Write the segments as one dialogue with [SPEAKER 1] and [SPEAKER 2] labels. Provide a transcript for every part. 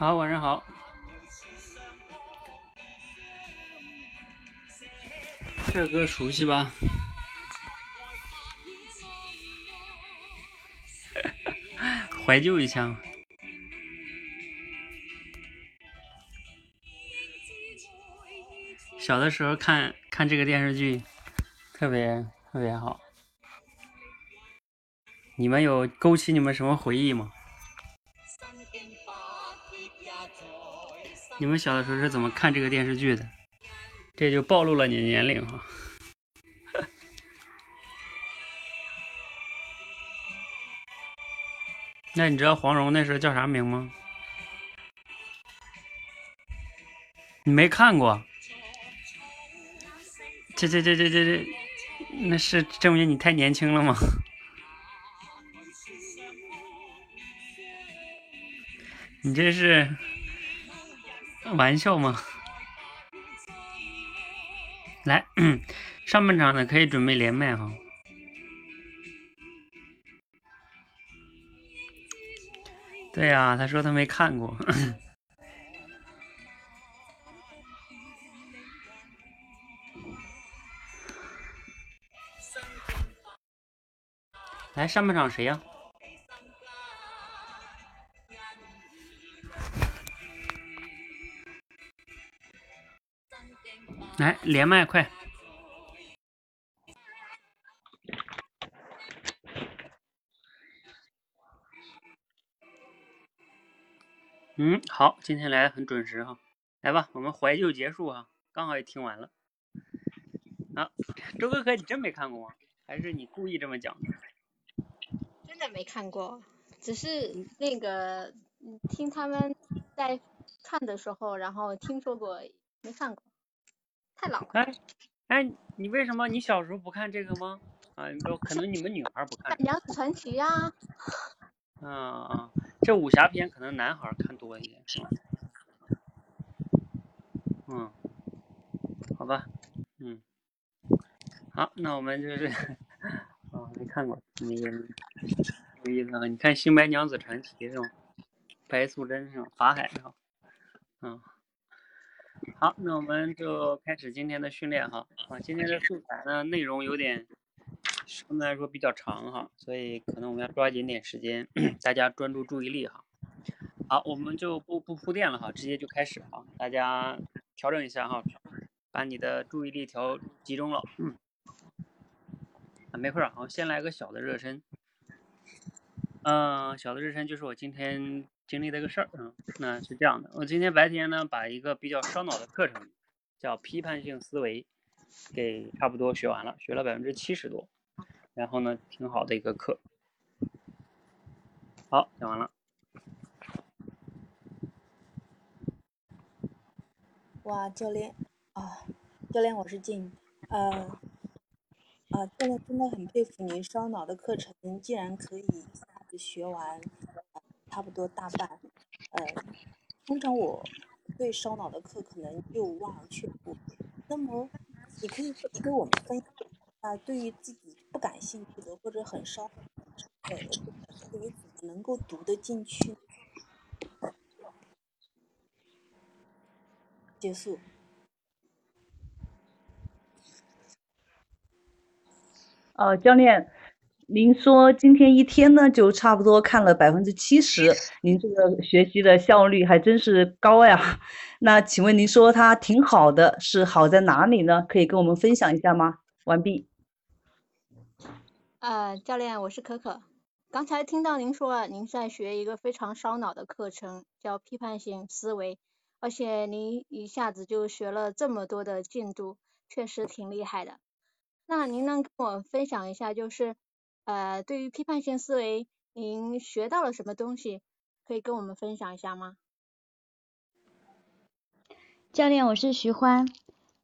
[SPEAKER 1] 好，晚上好。这歌熟悉吧？怀旧一下。小的时候看看这个电视剧，特别特别好。你们有勾起你们什么回忆吗？你们小的时候是怎么看这个电视剧的？这就暴露了你年龄哈。那你知道黄蓉那时候叫啥名吗？你没看过？这这这这这这，那是证明你太年轻了吗？你这是玩笑吗？来，上半场的可以准备连麦哈。对呀，他说他没看过。来，上半场谁呀？来，连麦快！嗯，好，今天来很准时哈。来吧，我们怀旧结束哈，刚好也听完了。啊，周哥哥，你真没看过吗？还是你故意这么讲的？
[SPEAKER 2] 真的没看过，只是那个听他们在看的时候，然后听说过，没看过，太老了。
[SPEAKER 1] 哎，哎，你为什么你小时候不看这个吗？啊，可能你们女孩不看。
[SPEAKER 2] 娘子传奇呀。
[SPEAKER 1] 啊啊，这武侠片可能男孩看多一点，是吧？嗯，好吧，嗯，好，那我们就是。哦，没看过，没有意思啊！你看《新白娘子传奇》是吗？白素贞是吗？法海是吗？嗯，好，那我们就开始今天的训练哈。啊，今天的素材呢，内容有点相对来说比较长哈，所以可能我们要抓紧点时间，大家专注注意力哈。好，我们就不不铺垫了哈，直接就开始哈。大家调整一下哈，把你的注意力调集中了。啊，没事儿，好，先来个小的热身。嗯，小的热身就是我今天经历的一个事儿啊。那是这样的，我今天白天呢，把一个比较烧脑的课程，叫批判性思维，给差不多学完了，学了百分之七十多。然后呢，挺好的一个课。好，讲完了。
[SPEAKER 3] 哇，教练啊，教练，我是静，呃。啊，真的真的很佩服您烧脑的课程，竟然可以一下子学完，差不多大半。呃，通常我对烧脑的课可能就望而却步。那么，你可以给我们分享啊，对于自己不感兴趣的或者很烧，呃，思维怎么能够读得进去？结束。
[SPEAKER 4] 呃，教练，您说今天一天呢，就差不多看了百分之七十，您这个学习的效率还真是高呀。那请问您说它挺好的，是好在哪里呢？可以跟我们分享一下吗？完毕。
[SPEAKER 2] 呃，教练，我是可可。刚才听到您说，您在学一个非常烧脑的课程，叫批判性思维，而且您一下子就学了这么多的进度，确实挺厉害的。那您能跟我分享一下，就是呃，对于批判性思维，您学到了什么东西？可以跟我们分享一下吗？
[SPEAKER 5] 教练，我是徐欢。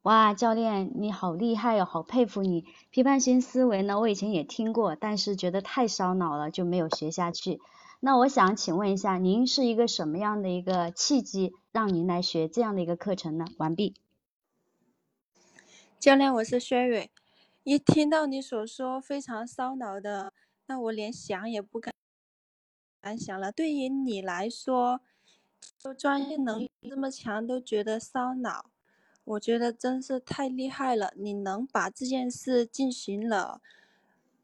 [SPEAKER 5] 哇，教练你好厉害哟，好佩服你。批判性思维呢，我以前也听过，但是觉得太烧脑了，就没有学下去。那我想请问一下，您是一个什么样的一个契机，让您来学这样的一个课程呢？完毕。
[SPEAKER 6] 教练，我是薛蕊。一听到你所说非常烧脑的，那我连想也不敢敢想了。对于你来说，就专业能力这么强都觉得烧脑，我觉得真是太厉害了。你能把这件事进行了，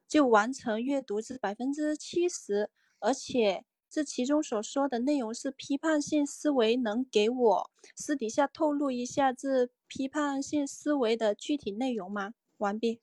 [SPEAKER 6] 就完成阅读是百分之七十，而且这其中所说的内容是批判性思维，能给我私底下透露一下这批判性思维的具体内容吗？完毕。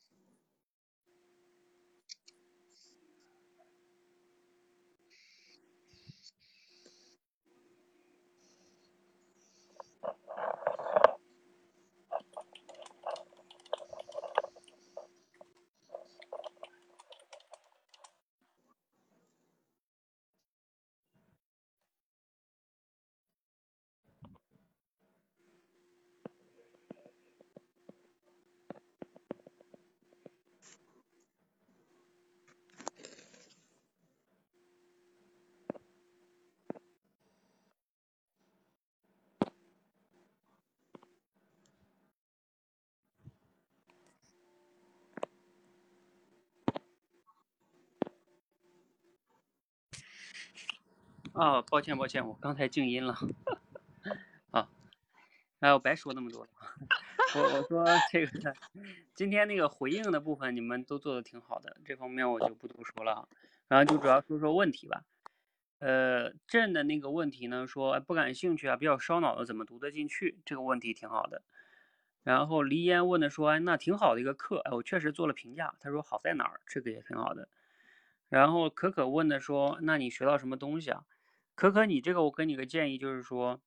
[SPEAKER 1] 啊，抱歉抱歉，我刚才静音了。啊，哎，我白说那么多了。我我说这个今天那个回应的部分你们都做的挺好的，这方面我就不多说了啊。然后就主要说说问题吧。呃，朕的那个问题呢，说不感兴趣啊，比较烧脑的，怎么读得进去？这个问题挺好的。然后黎烟问的说，哎，那挺好的一个课，哎，我确实做了评价。他说好在哪儿？这个也挺好的。然后可可问的说，那你学到什么东西啊？可可，你这个我给你个建议，就是说，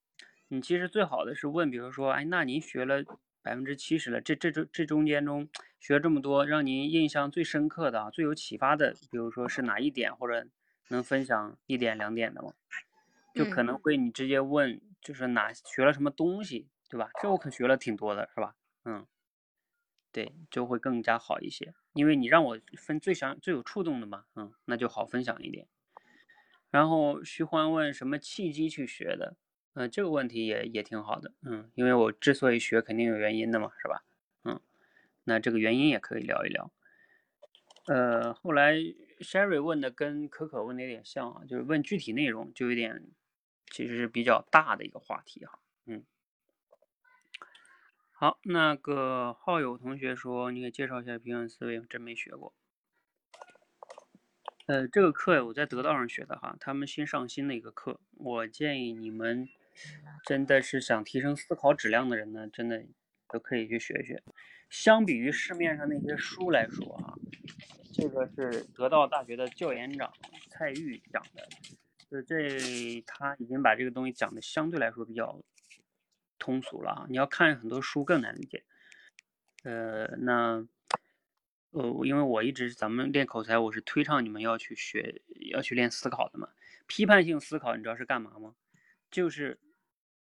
[SPEAKER 1] 你其实最好的是问，比如说，哎，那您学了百分之七十了，这这这这中间中学这么多，让您印象最深刻的、最有启发的，比如说是哪一点，或者能分享一点两点的吗？就可能会你直接问，就是哪学了什么东西，对吧？这我可学了挺多的，是吧？嗯，对，就会更加好一些，因为你让我分最想最有触动的嘛，嗯，那就好分享一点。然后徐欢问什么契机去学的？嗯，这个问题也也挺好的。嗯，因为我之所以学，肯定有原因的嘛，是吧？嗯，那这个原因也可以聊一聊。呃，后来 Sherry 问的跟可可问的有点像啊，就是问具体内容，就有点其实是比较大的一个话题哈。嗯，好，那个好友同学说，你给介绍一下平衡思维，真没学过。呃，这个课我在得道上学的哈，他们新上新的一个课，我建议你们真的是想提升思考质量的人呢，真的都可以去学学。相比于市面上那些书来说啊，这个是得道大学的教研长蔡玉讲的，就这他已经把这个东西讲的相对来说比较通俗了啊，你要看很多书更难理解。呃，那。呃，因为我一直咱们练口才，我是推倡你们要去学，要去练思考的嘛。批判性思考，你知道是干嘛吗？就是，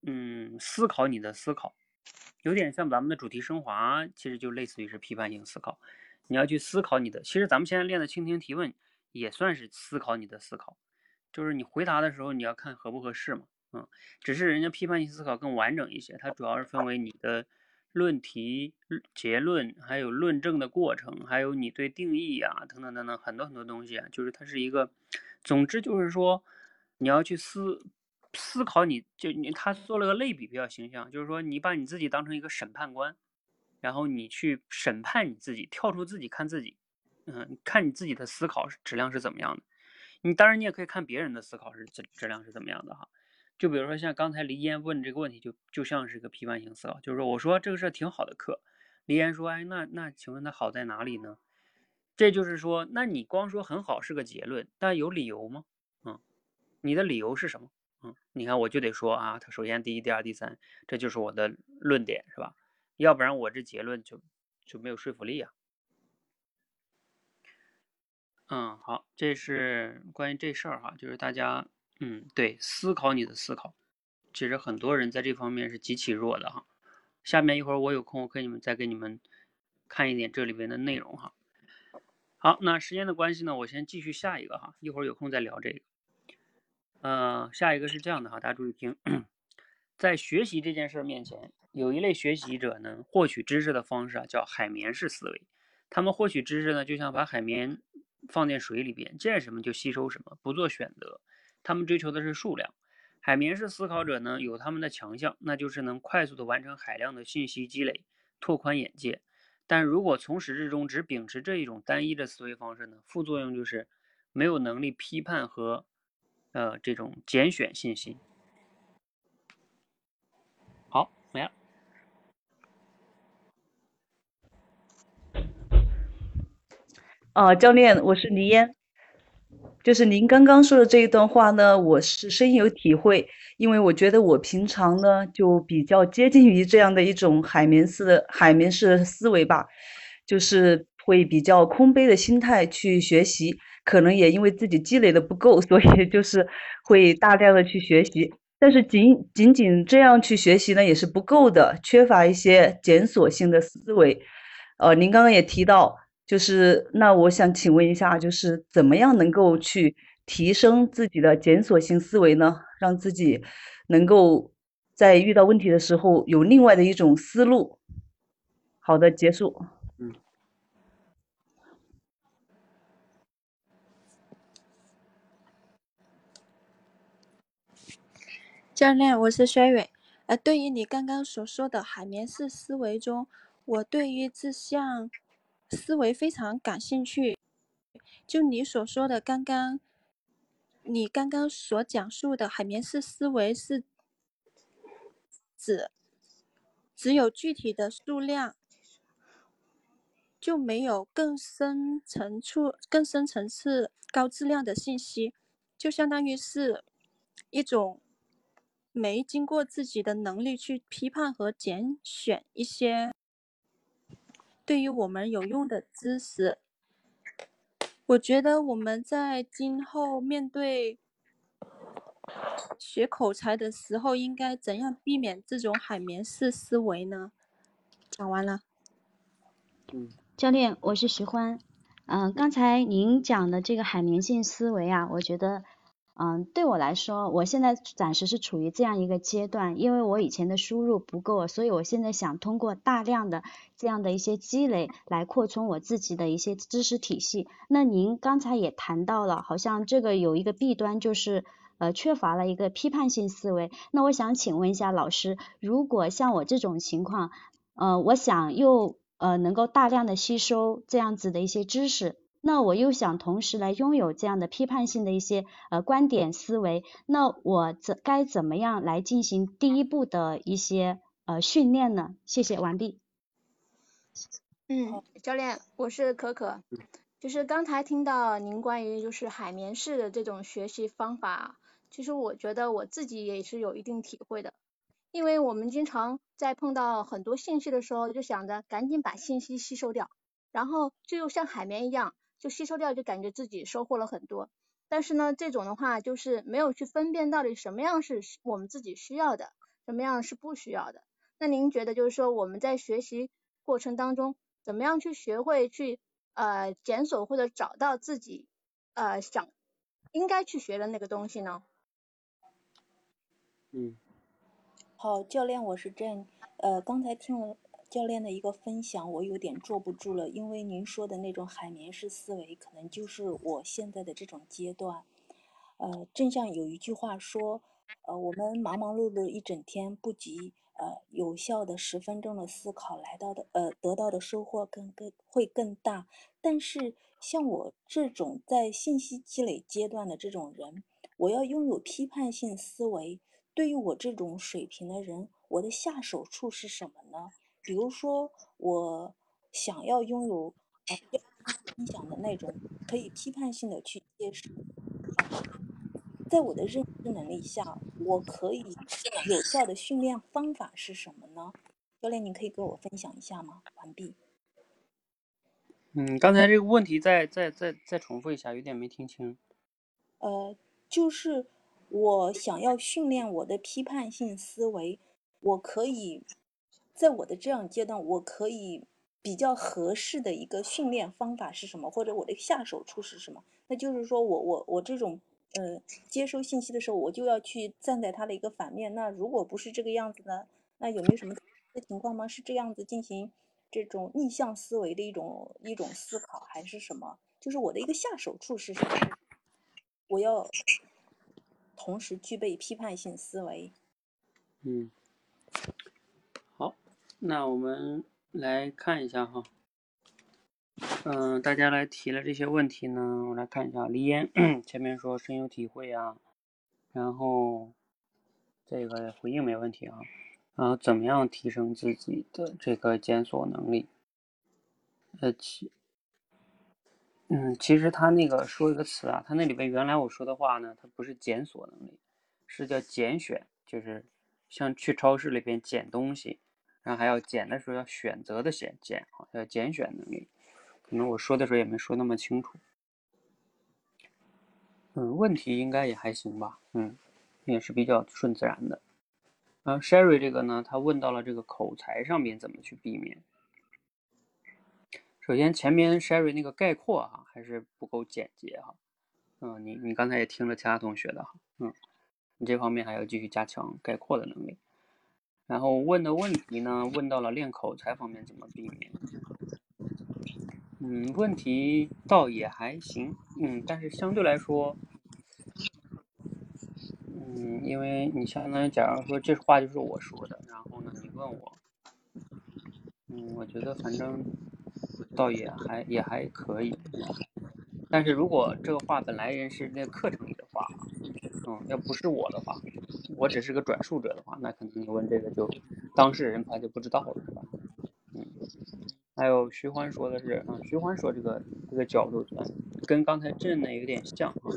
[SPEAKER 1] 嗯，思考你的思考，有点像咱们的主题升华，其实就类似于是批判性思考。你要去思考你的，其实咱们现在练的倾听提问，也算是思考你的思考，就是你回答的时候，你要看合不合适嘛。嗯，只是人家批判性思考更完整一些，它主要是分为你的。论题、结论，还有论证的过程，还有你对定义啊，等等等等，很多很多东西啊，就是它是一个，总之就是说，你要去思思考，你就你他做了个类比比较形象，就是说你把你自己当成一个审判官，然后你去审判你自己，跳出自己看自己，嗯，看你自己的思考质量是怎么样的，你当然你也可以看别人的思考是质质量是怎么样的哈。就比如说像刚才黎烟问这个问题，就就像是个批判性思考，就是说我说这个是挺好的课，黎烟说，哎，那那请问它好在哪里呢？这就是说，那你光说很好是个结论，但有理由吗？嗯，你的理由是什么？嗯，你看我就得说啊，它首先第一、第二、第三，这就是我的论点，是吧？要不然我这结论就就没有说服力啊。嗯，好，这是关于这事儿哈，就是大家。嗯，对，思考你的思考，其实很多人在这方面是极其弱的哈。下面一会儿我有空，我给你们再给你们看一点这里边的内容哈。好，那时间的关系呢，我先继续下一个哈，一会儿有空再聊这个。呃，下一个是这样的哈，大家注意听，在学习这件事面前，有一类学习者呢，获取知识的方式啊，叫海绵式思维。他们获取知识呢，就像把海绵放进水里边，见什么就吸收什么，不做选择。他们追求的是数量，海绵式思考者呢，有他们的强项，那就是能快速的完成海量的信息积累，拓宽眼界。但如果从始至终只秉持这一种单一的思维方式呢，副作用就是没有能力批判和呃这种拣选信息。好，没了。
[SPEAKER 4] 哦，教练，我是黎嫣。就是您刚刚说的这一段话呢，我是深有体会，因为我觉得我平常呢就比较接近于这样的一种海绵式的海绵式思维吧，就是会比较空杯的心态去学习，可能也因为自己积累的不够，所以就是会大量的去学习，但是仅仅仅这样去学习呢也是不够的，缺乏一些检索性的思维。呃，您刚刚也提到。就是那我想请问一下，就是怎么样能够去提升自己的检索性思维呢？让自己能够在遇到问题的时候有另外的一种思路。好的，结束。
[SPEAKER 1] 嗯。
[SPEAKER 6] 教练，我是薛伟。呃，对于你刚刚所说的海绵式思维中，我对于这项。思维非常感兴趣，就你所说的刚刚，你刚刚所讲述的海绵式思维是指只有具体的数量，就没有更深层次、更深层次、高质量的信息，就相当于是一种没经过自己的能力去批判和拣选一些。对于我们有用的知识，我觉得我们在今后面对学口才的时候，应该怎样避免这种海绵式思维呢？讲完了。
[SPEAKER 1] 嗯，
[SPEAKER 5] 教练，我是徐欢。嗯，刚才您讲的这个海绵性思维啊，我觉得。嗯，对我来说，我现在暂时是处于这样一个阶段，因为我以前的输入不够，所以我现在想通过大量的这样的一些积累来扩充我自己的一些知识体系。那您刚才也谈到了，好像这个有一个弊端，就是呃缺乏了一个批判性思维。那我想请问一下老师，如果像我这种情况，呃，我想又呃能够大量的吸收这样子的一些知识。那我又想同时来拥有这样的批判性的一些呃观点思维，那我怎该怎么样来进行第一步的一些呃训练呢？谢谢，完毕。
[SPEAKER 2] 嗯，教练，我是可可，就是刚才听到您关于就是海绵式的这种学习方法，其实我觉得我自己也是有一定体会的，因为我们经常在碰到很多信息的时候，就想着赶紧把信息吸收掉，然后就像海绵一样。就吸收掉，就感觉自己收获了很多。但是呢，这种的话就是没有去分辨到底什么样是我们自己需要的，什么样是不需要的。那您觉得就是说我们在学习过程当中，怎么样去学会去呃检索或者找到自己呃想应该去学的那个东西呢？
[SPEAKER 1] 嗯，
[SPEAKER 3] 好，教练，我是郑，呃，刚才听了。教练的一个分享，我有点坐不住了，因为您说的那种海绵式思维，可能就是我现在的这种阶段。呃，正像有一句话说，呃，我们忙忙碌碌一整天，不及呃有效的十分钟的思考来到的，呃，得到的收获更更会更大。但是像我这种在信息积累阶段的这种人，我要拥有批判性思维，对于我这种水平的人，我的下手处是什么呢？比如说，我想要拥有呃分享的那种可以批判性的去接受，在我的认知能力下，我可以有效的训练方法是什么呢？教练，你可以给我分享一下吗？完毕。
[SPEAKER 1] 嗯，刚才这个问题再再再再重复一下，有点没听清。
[SPEAKER 3] 呃，就是我想要训练我的批判性思维，我可以。在我的这样阶段，我可以比较合适的一个训练方法是什么？或者我的下手处是什么？那就是说我我我这种呃接收信息的时候，我就要去站在它的一个反面。那如果不是这个样子呢？那有没有什么的情况吗？是这样子进行这种逆向思维的一种一种思考，还是什么？就是我的一个下手处是什么？我要。同时具备批判性思维。
[SPEAKER 1] 嗯，那我们来看一下哈。嗯，大家来提了这些问题呢，我来看一下。李岩 前面说深有体会啊，然后这个回应没问题啊。然后怎么样提升自己的这个检索能力？呃，其，嗯，其实他那个说一个词啊，他那里边原来我说的话呢，它不是检索能力，是叫拣选，就是像去超市里边捡东西，然后还要捡的时候要选择的选捡啊，要拣选能力。可能我说的时候也没说那么清楚。嗯，问题应该也还行吧，嗯，也是比较顺自然的。然后 Sherry 这个呢，他问到了这个口才上面怎么去避免。首先前面 Sherry 那个概括哈还是不够简洁哈，嗯，你你刚才也听了其他同学的哈，嗯，你这方面还要继续加强概括的能力。然后问的问题呢，问到了练口才方面怎么避免。嗯，问题倒也还行，嗯，但是相对来说。嗯，因为你相当于，假如说这话就是我说的，然后呢，你问我，嗯，我觉得反正倒也还也还可以，但是如果这个话本来人是那课程里的话，嗯，要不是我的话，我只是个转述者的话，那可能你问这个就当事人他就不知道了，是吧？嗯，还有徐欢说的是，嗯，徐欢说这个这个角度，跟刚才震的有点像啊，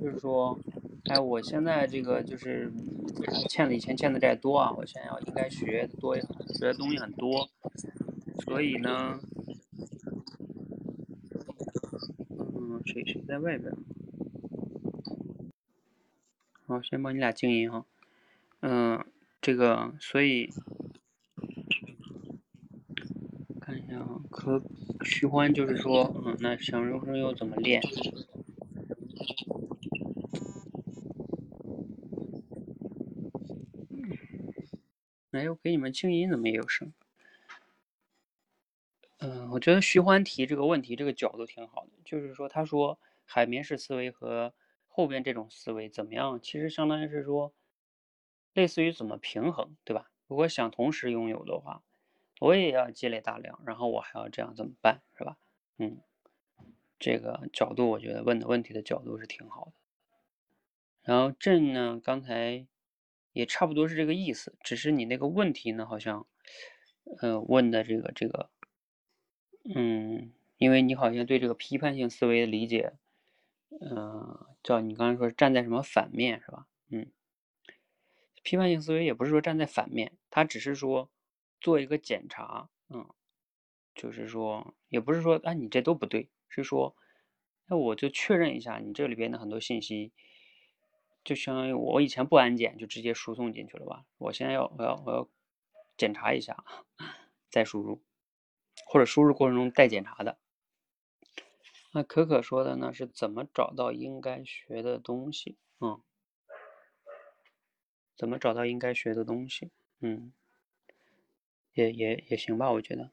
[SPEAKER 1] 就是说。哎，我现在这个就是欠了以前欠的债多啊，我现在要应该学多，学的东西很多，所以呢，嗯，谁谁在外边？好，先帮你俩静音哈。嗯，这个，所以看一下啊，可徐欢就是说，嗯，那想人生又怎么练？哎，我给你们静音，怎么也有声？嗯，我觉得徐欢提这个问题，这个角度挺好的。就是说，他说海绵式思维和后边这种思维怎么样？其实相当于是说，类似于怎么平衡，对吧？如果想同时拥有的话，我也要积累大量，然后我还要这样怎么办，是吧？嗯，这个角度我觉得问的问题的角度是挺好的。然后朕呢，刚才。也差不多是这个意思，只是你那个问题呢，好像，呃，问的这个这个，嗯，因为你好像对这个批判性思维的理解，嗯，叫你刚才说站在什么反面是吧？嗯，批判性思维也不是说站在反面，它只是说做一个检查，嗯，就是说也不是说啊你这都不对，是说那我就确认一下你这里边的很多信息。就相当于我以前不安检就直接输送进去了吧？我现在要我要我要检查一下，再输入，或者输入过程中待检查的。那可可说的呢是怎么找到应该学的东西？嗯，怎么找到应该学的东西？嗯，也也也行吧，我觉得。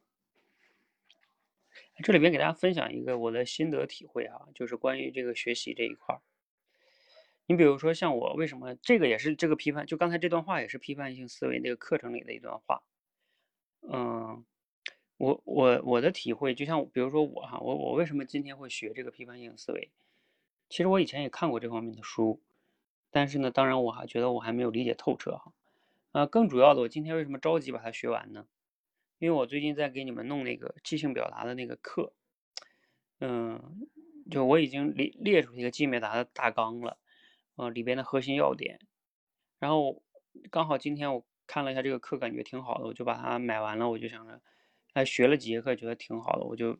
[SPEAKER 1] 这里边给大家分享一个我的心得体会啊，就是关于这个学习这一块儿。你比如说像我，为什么这个也是这个批判？就刚才这段话也是批判性思维那个课程里的一段话。嗯，我我我的体会，就像比如说我哈，我我为什么今天会学这个批判性思维？其实我以前也看过这方面的书，但是呢，当然我还觉得我还没有理解透彻哈。啊，更主要的，我今天为什么着急把它学完呢？因为我最近在给你们弄那个即兴表达的那个课，嗯，就我已经列列出一个即兴表达的大纲了。啊，里边的核心要点，然后刚好今天我看了一下这个课，感觉挺好的，我就把它买完了。我就想着，还学了几节课，觉得挺好的，我就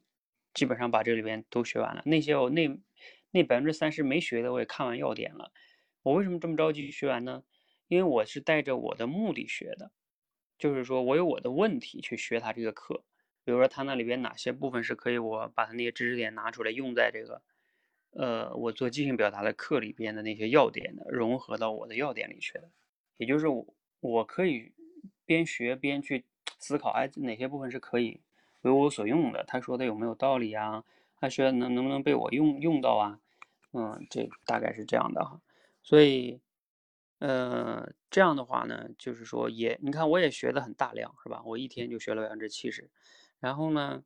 [SPEAKER 1] 基本上把这里边都学完了。那些我那那百分之三十没学的，我也看完要点了。我为什么这么着急学完呢？因为我是带着我的目的学的，就是说我有我的问题去学他这个课。比如说他那里边哪些部分是可以我把他那些知识点拿出来用在这个。呃，我做即兴表达的课里边的那些要点的融合到我的要点里去的，也就是我我可以边学边去思考，哎，哪些部分是可以为我所用的？他说的有没有道理啊？他说能能不能被我用用到啊？嗯，这大概是这样的哈。所以呃，这样的话呢，就是说也，你看我也学的很大量，是吧？我一天就学了百分之七十，然后呢，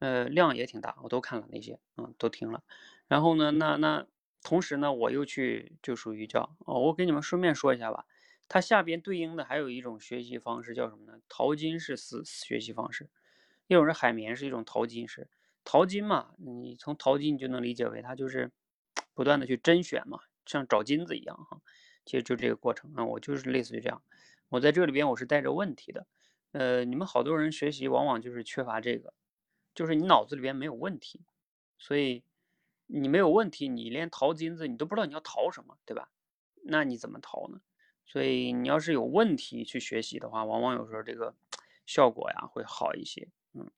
[SPEAKER 1] 呃，量也挺大，我都看了那些，嗯，都听了。然后呢，那那同时呢，我又去就属于叫哦，我给你们顺便说一下吧，它下边对应的还有一种学习方式叫什么呢？淘金式思学习方式，一种是海绵，是一种淘金式。淘金嘛，你从淘金你就能理解为它就是不断的去甄选嘛，像找金子一样哈。其实就这个过程啊，我就是类似于这样。我在这里边我是带着问题的，呃，你们好多人学习往往就是缺乏这个，就是你脑子里边没有问题，所以你没有问题，你连淘金子你都不知道你要淘什么，对吧？那你怎么淘呢？所以你要是有问题去学习的话，往往有时候这个效果呀会好一些。嗯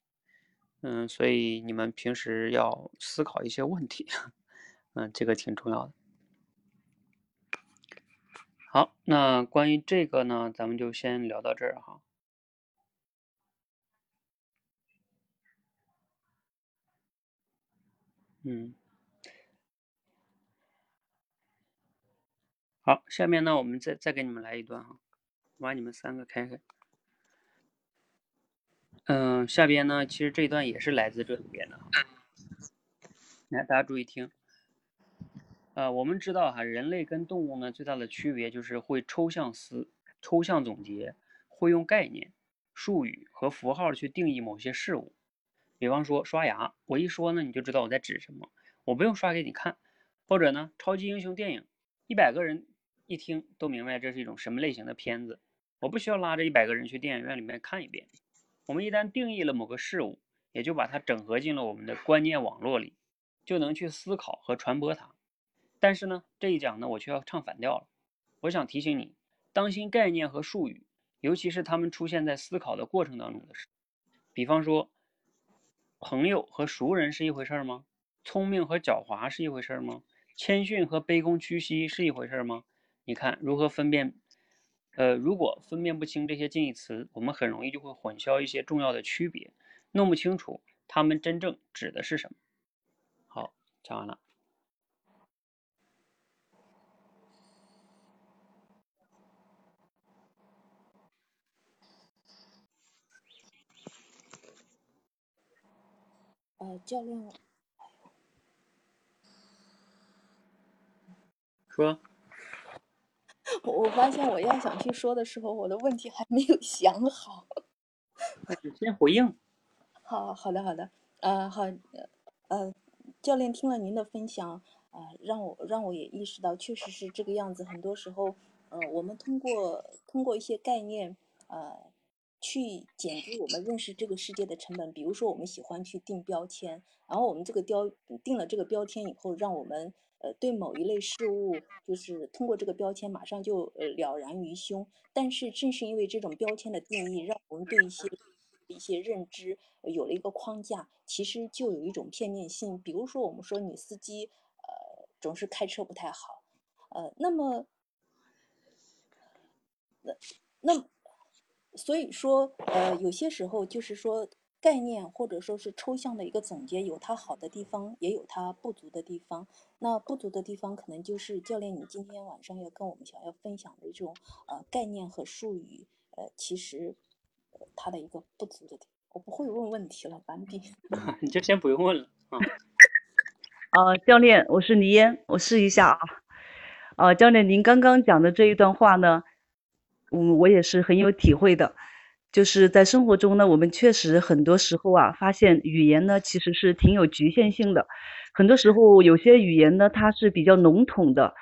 [SPEAKER 1] 嗯，所以你们平时要思考一些问题，嗯，这个挺重要的。好，那关于这个呢，咱们就先聊到这儿哈。嗯，好，下面呢，我们再再给你们来一段哈，我把你们三个开开。嗯，下边呢，其实这一段也是来自这里边的，来，大家注意听。呃，我们知道哈，人类跟动物呢最大的区别就是会抽象思、抽象总结，会用概念、术语和符号去定义某些事物。比方说刷牙，我一说呢，你就知道我在指什么，我不用刷给你看。或者呢，超级英雄电影，一百个人一听都明白这是一种什么类型的片子，我不需要拉着一百个人去电影院里面看一遍。我们一旦定义了某个事物，也就把它整合进了我们的观念网络里，就能去思考和传播它。但是呢，这一讲呢，我却要唱反调了。我想提醒你，当心概念和术语，尤其是他们出现在思考的过程当中的时。比方说，朋友和熟人是一回事吗？聪明和狡猾是一回事吗？谦逊和卑躬屈膝是一回事吗？你看如何分辨？呃，如果分辨不清这些近义词，我们很容易就会混淆一些重要的区别，弄不清楚它们真正指的是什么。好，讲完了。
[SPEAKER 3] 呃，教练，
[SPEAKER 1] 说，
[SPEAKER 3] 我我发现我要想去说的时候，我的问题还没有想好。
[SPEAKER 1] 那你先回应。
[SPEAKER 3] 好，好的，好的，呃，好，呃，教练听了您的分享，啊，让我让我也意识到，确实是这个样子。很多时候，呃，我们通过通过一些概念，呃。去减低我们认识这个世界的成本。比如说，我们喜欢去定标签，然后我们这个标定了这个标签以后，让我们呃对某一类事物，就是通过这个标签马上就呃了然于胸。但是正是因为这种标签的定义，让我们对一些一些认知有了一个框架，其实就有一种片面性。比如说，我们说女司机呃总是开车不太好，呃，那么那那。所以说，呃，有些时候就是说，概念或者说是抽象的一个总结，有它好的地方，也有它不足的地方。那不足的地方，可能就是教练你今天晚上要跟我们想要分享的这种呃概念和术语，呃，其实它的一个不足的地方。我不会问问题了，完毕。
[SPEAKER 1] 你就先不用问了啊。
[SPEAKER 4] 呃，教练，我是黎烟，我试一下啊。呃，教练，您刚刚讲的这一段话呢？嗯，我也是很有体会的，就是在生活中呢，我们确实很多时候啊，发现语言呢其实是挺有局限性的，很多时候有些语言呢它是比较笼统的，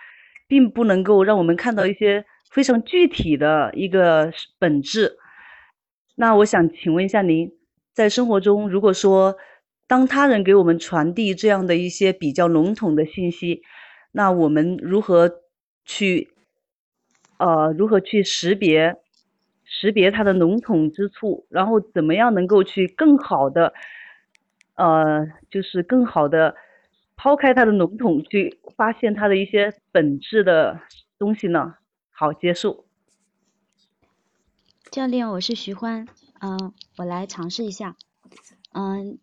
[SPEAKER 4] 并不能够让我们看到一些非常具体的一个本质。那我想请问一下您，在生活中，如果说当他人给我们传递这样的一些比较笼统的信息，那我们如何去？呃，如何去识别识别它的笼统之处，然后怎么样能够去更好的，呃，就是更好的抛开它的笼统，去发现它的一些本质的东西呢？好，结束。
[SPEAKER 5] 教练，我是徐欢，嗯，我来尝试一下，嗯，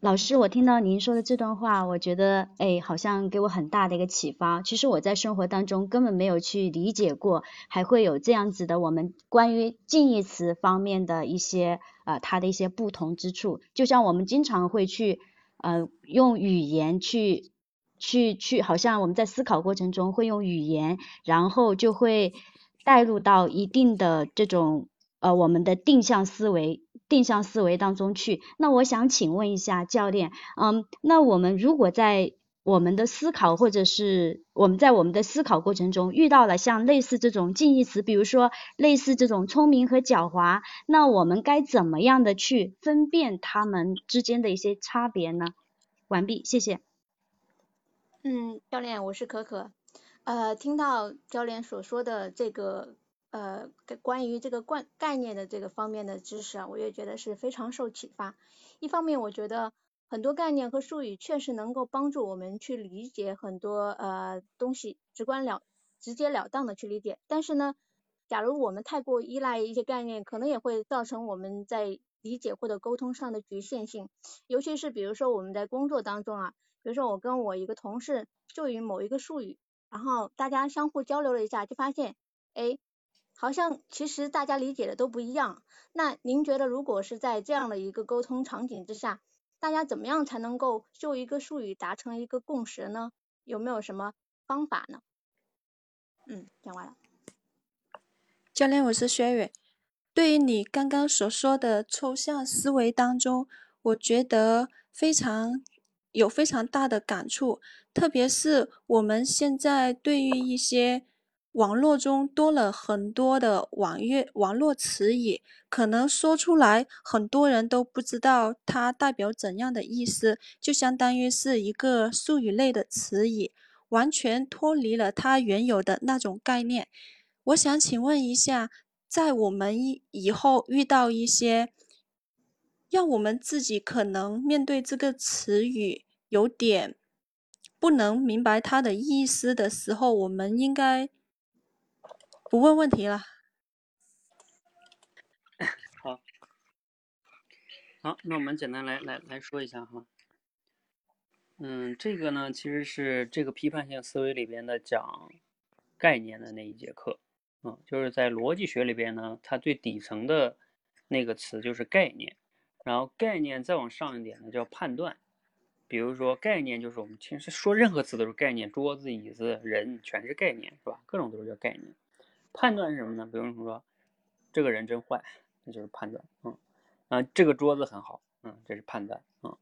[SPEAKER 5] 老师，我听到您说的这段话，我觉得，哎，好像给我很大的一个启发。其实我在生活当中根本没有去理解过，还会有这样子的我们关于近义词方面的一些呃它的一些不同之处。就像我们经常会去呃用语言去去去，好像我们在思考过程中会用语言，然后就会带入到一定的这种呃我们的定向思维。定向思维当中去。那我想请问一下教练，嗯，那我们如果在我们的思考或者是我们在我们的思考过程中遇到了像类似这种近义词，比如说类似这种聪明和狡猾，那我们该怎么样的去分辨它们之间的一些差别呢？完毕，谢谢。
[SPEAKER 2] 嗯，教练，我是可可。呃，听到教练所说的这个。呃，关于这个概概念的这个方面的知识啊，我也觉得是非常受启发。一方面，我觉得很多概念和术语确实能够帮助我们去理解很多呃东西，直观了直截了当的去理解。但是呢，假如我们太过依赖一些概念，可能也会造成我们在理解或者沟通上的局限性。尤其是比如说我们在工作当中啊，比如说我跟我一个同事授予某一个术语，然后大家相互交流了一下，就发现，哎。好像其实大家理解的都不一样，那您觉得如果是在这样的一个沟通场景之下，大家怎么样才能够就一个术语达成一个共识呢？有没有什么方法呢？嗯，讲完了。
[SPEAKER 6] 教练，我是薛远。对于你刚刚所说的抽象思维当中，我觉得非常有非常大的感触，特别是我们现在对于一些。网络中多了很多的网页网络词语，可能说出来很多人都不知道它代表怎样的意思，就相当于是一个术语类的词语，完全脱离了它原有的那种概念。我想请问一下，在我们以后遇到一些让我们自己可能面对这个词语有点不能明白它的意思的时候，我们应该。不问问题了。
[SPEAKER 1] 好，好，那我们简单来来来说一下哈。嗯，这个呢，其实是这个批判性思维里边的讲概念的那一节课。嗯，就是在逻辑学里边呢，它最底层的那个词就是概念，然后概念再往上一点呢叫判断。比如说概念就是我们其实说任何词都是概念，桌子、椅子、人全是概念，是吧？各种都是叫概念。判断是什么呢？比如说，这个人真坏，那就是判断。嗯，啊，这个桌子很好，嗯，这是判断。嗯，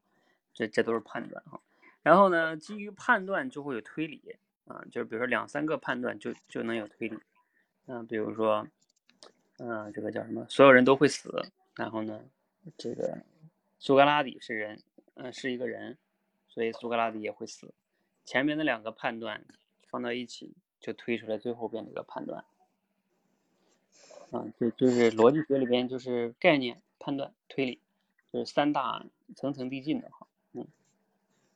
[SPEAKER 1] 这这都是判断哈。然后呢，基于判断就会有推理。啊，就是比如说两三个判断就就能有推理。嗯，比如说，嗯，这个叫什么？所有人都会死。然后呢，这个苏格拉底是人，嗯，是一个人，所以苏格拉底也会死。前面的两个判断放到一起，就推出来最后边这个判断。啊，就就是逻辑学里边就是概念、判断、推理，就是三大层层递进的哈。嗯，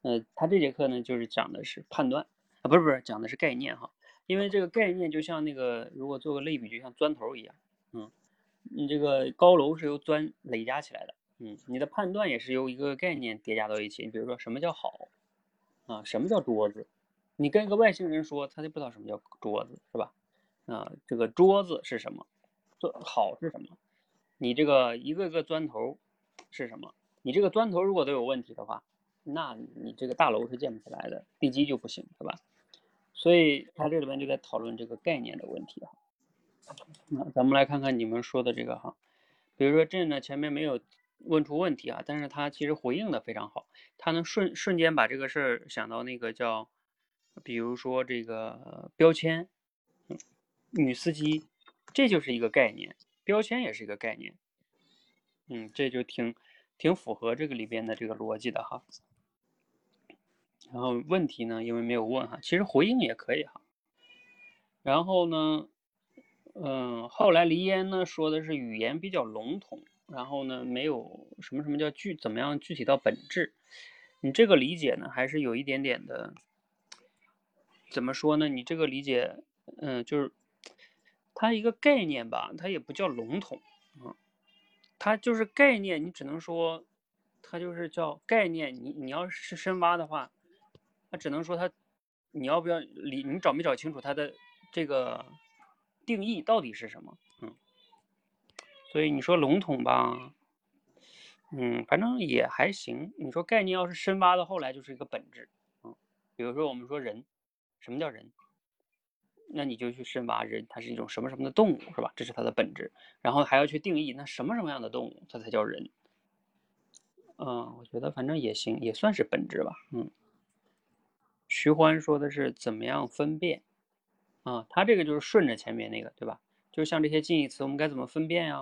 [SPEAKER 1] 呃，他这节课呢就是讲的是判断啊，不是不是讲的是概念哈。因为这个概念就像那个，如果做个类比，就像砖头一样。嗯，你这个高楼是由砖累加起来的。嗯，你的判断也是由一个概念叠加到一起。你比如说什么叫好啊？什么叫桌子？你跟一个外星人说，他就不知道什么叫桌子，是吧？啊，这个桌子是什么？做好是什么？你这个一个个砖头是什么？你这个砖头如果都有问题的话，那你这个大楼是建不起来的，地基就不行，是吧？所以他这里面就在讨论这个概念的问题哈。那咱们来看看你们说的这个哈，比如说这呢前面没有问出问题啊，但是他其实回应的非常好，他能瞬瞬间把这个事儿想到那个叫，比如说这个标签，女司机。这就是一个概念，标签也是一个概念，嗯，这就挺挺符合这个里边的这个逻辑的哈。然后问题呢，因为没有问哈，其实回应也可以哈。然后呢，嗯，后来黎烟呢说的是语言比较笼统，然后呢没有什么什么叫具怎么样具体到本质，你这个理解呢还是有一点点的，怎么说呢？你这个理解，嗯，就是。它一个概念吧，它也不叫笼统，嗯，它就是概念，你只能说，它就是叫概念。你你要是深挖的话，那只能说它，你要不要理？你找没找清楚它的这个定义到底是什么？嗯，所以你说笼统吧，嗯，反正也还行。你说概念要是深挖到后来就是一个本质，嗯，比如说我们说人，什么叫人？那你就去深挖人，它是一种什么什么的动物，是吧？这是它的本质。然后还要去定义，那什么什么样的动物它才叫人？嗯，我觉得反正也行，也算是本质吧。嗯，徐欢说的是怎么样分辨？啊，他这个就是顺着前面那个，对吧？就像这些近义词，我们该怎么分辨呀？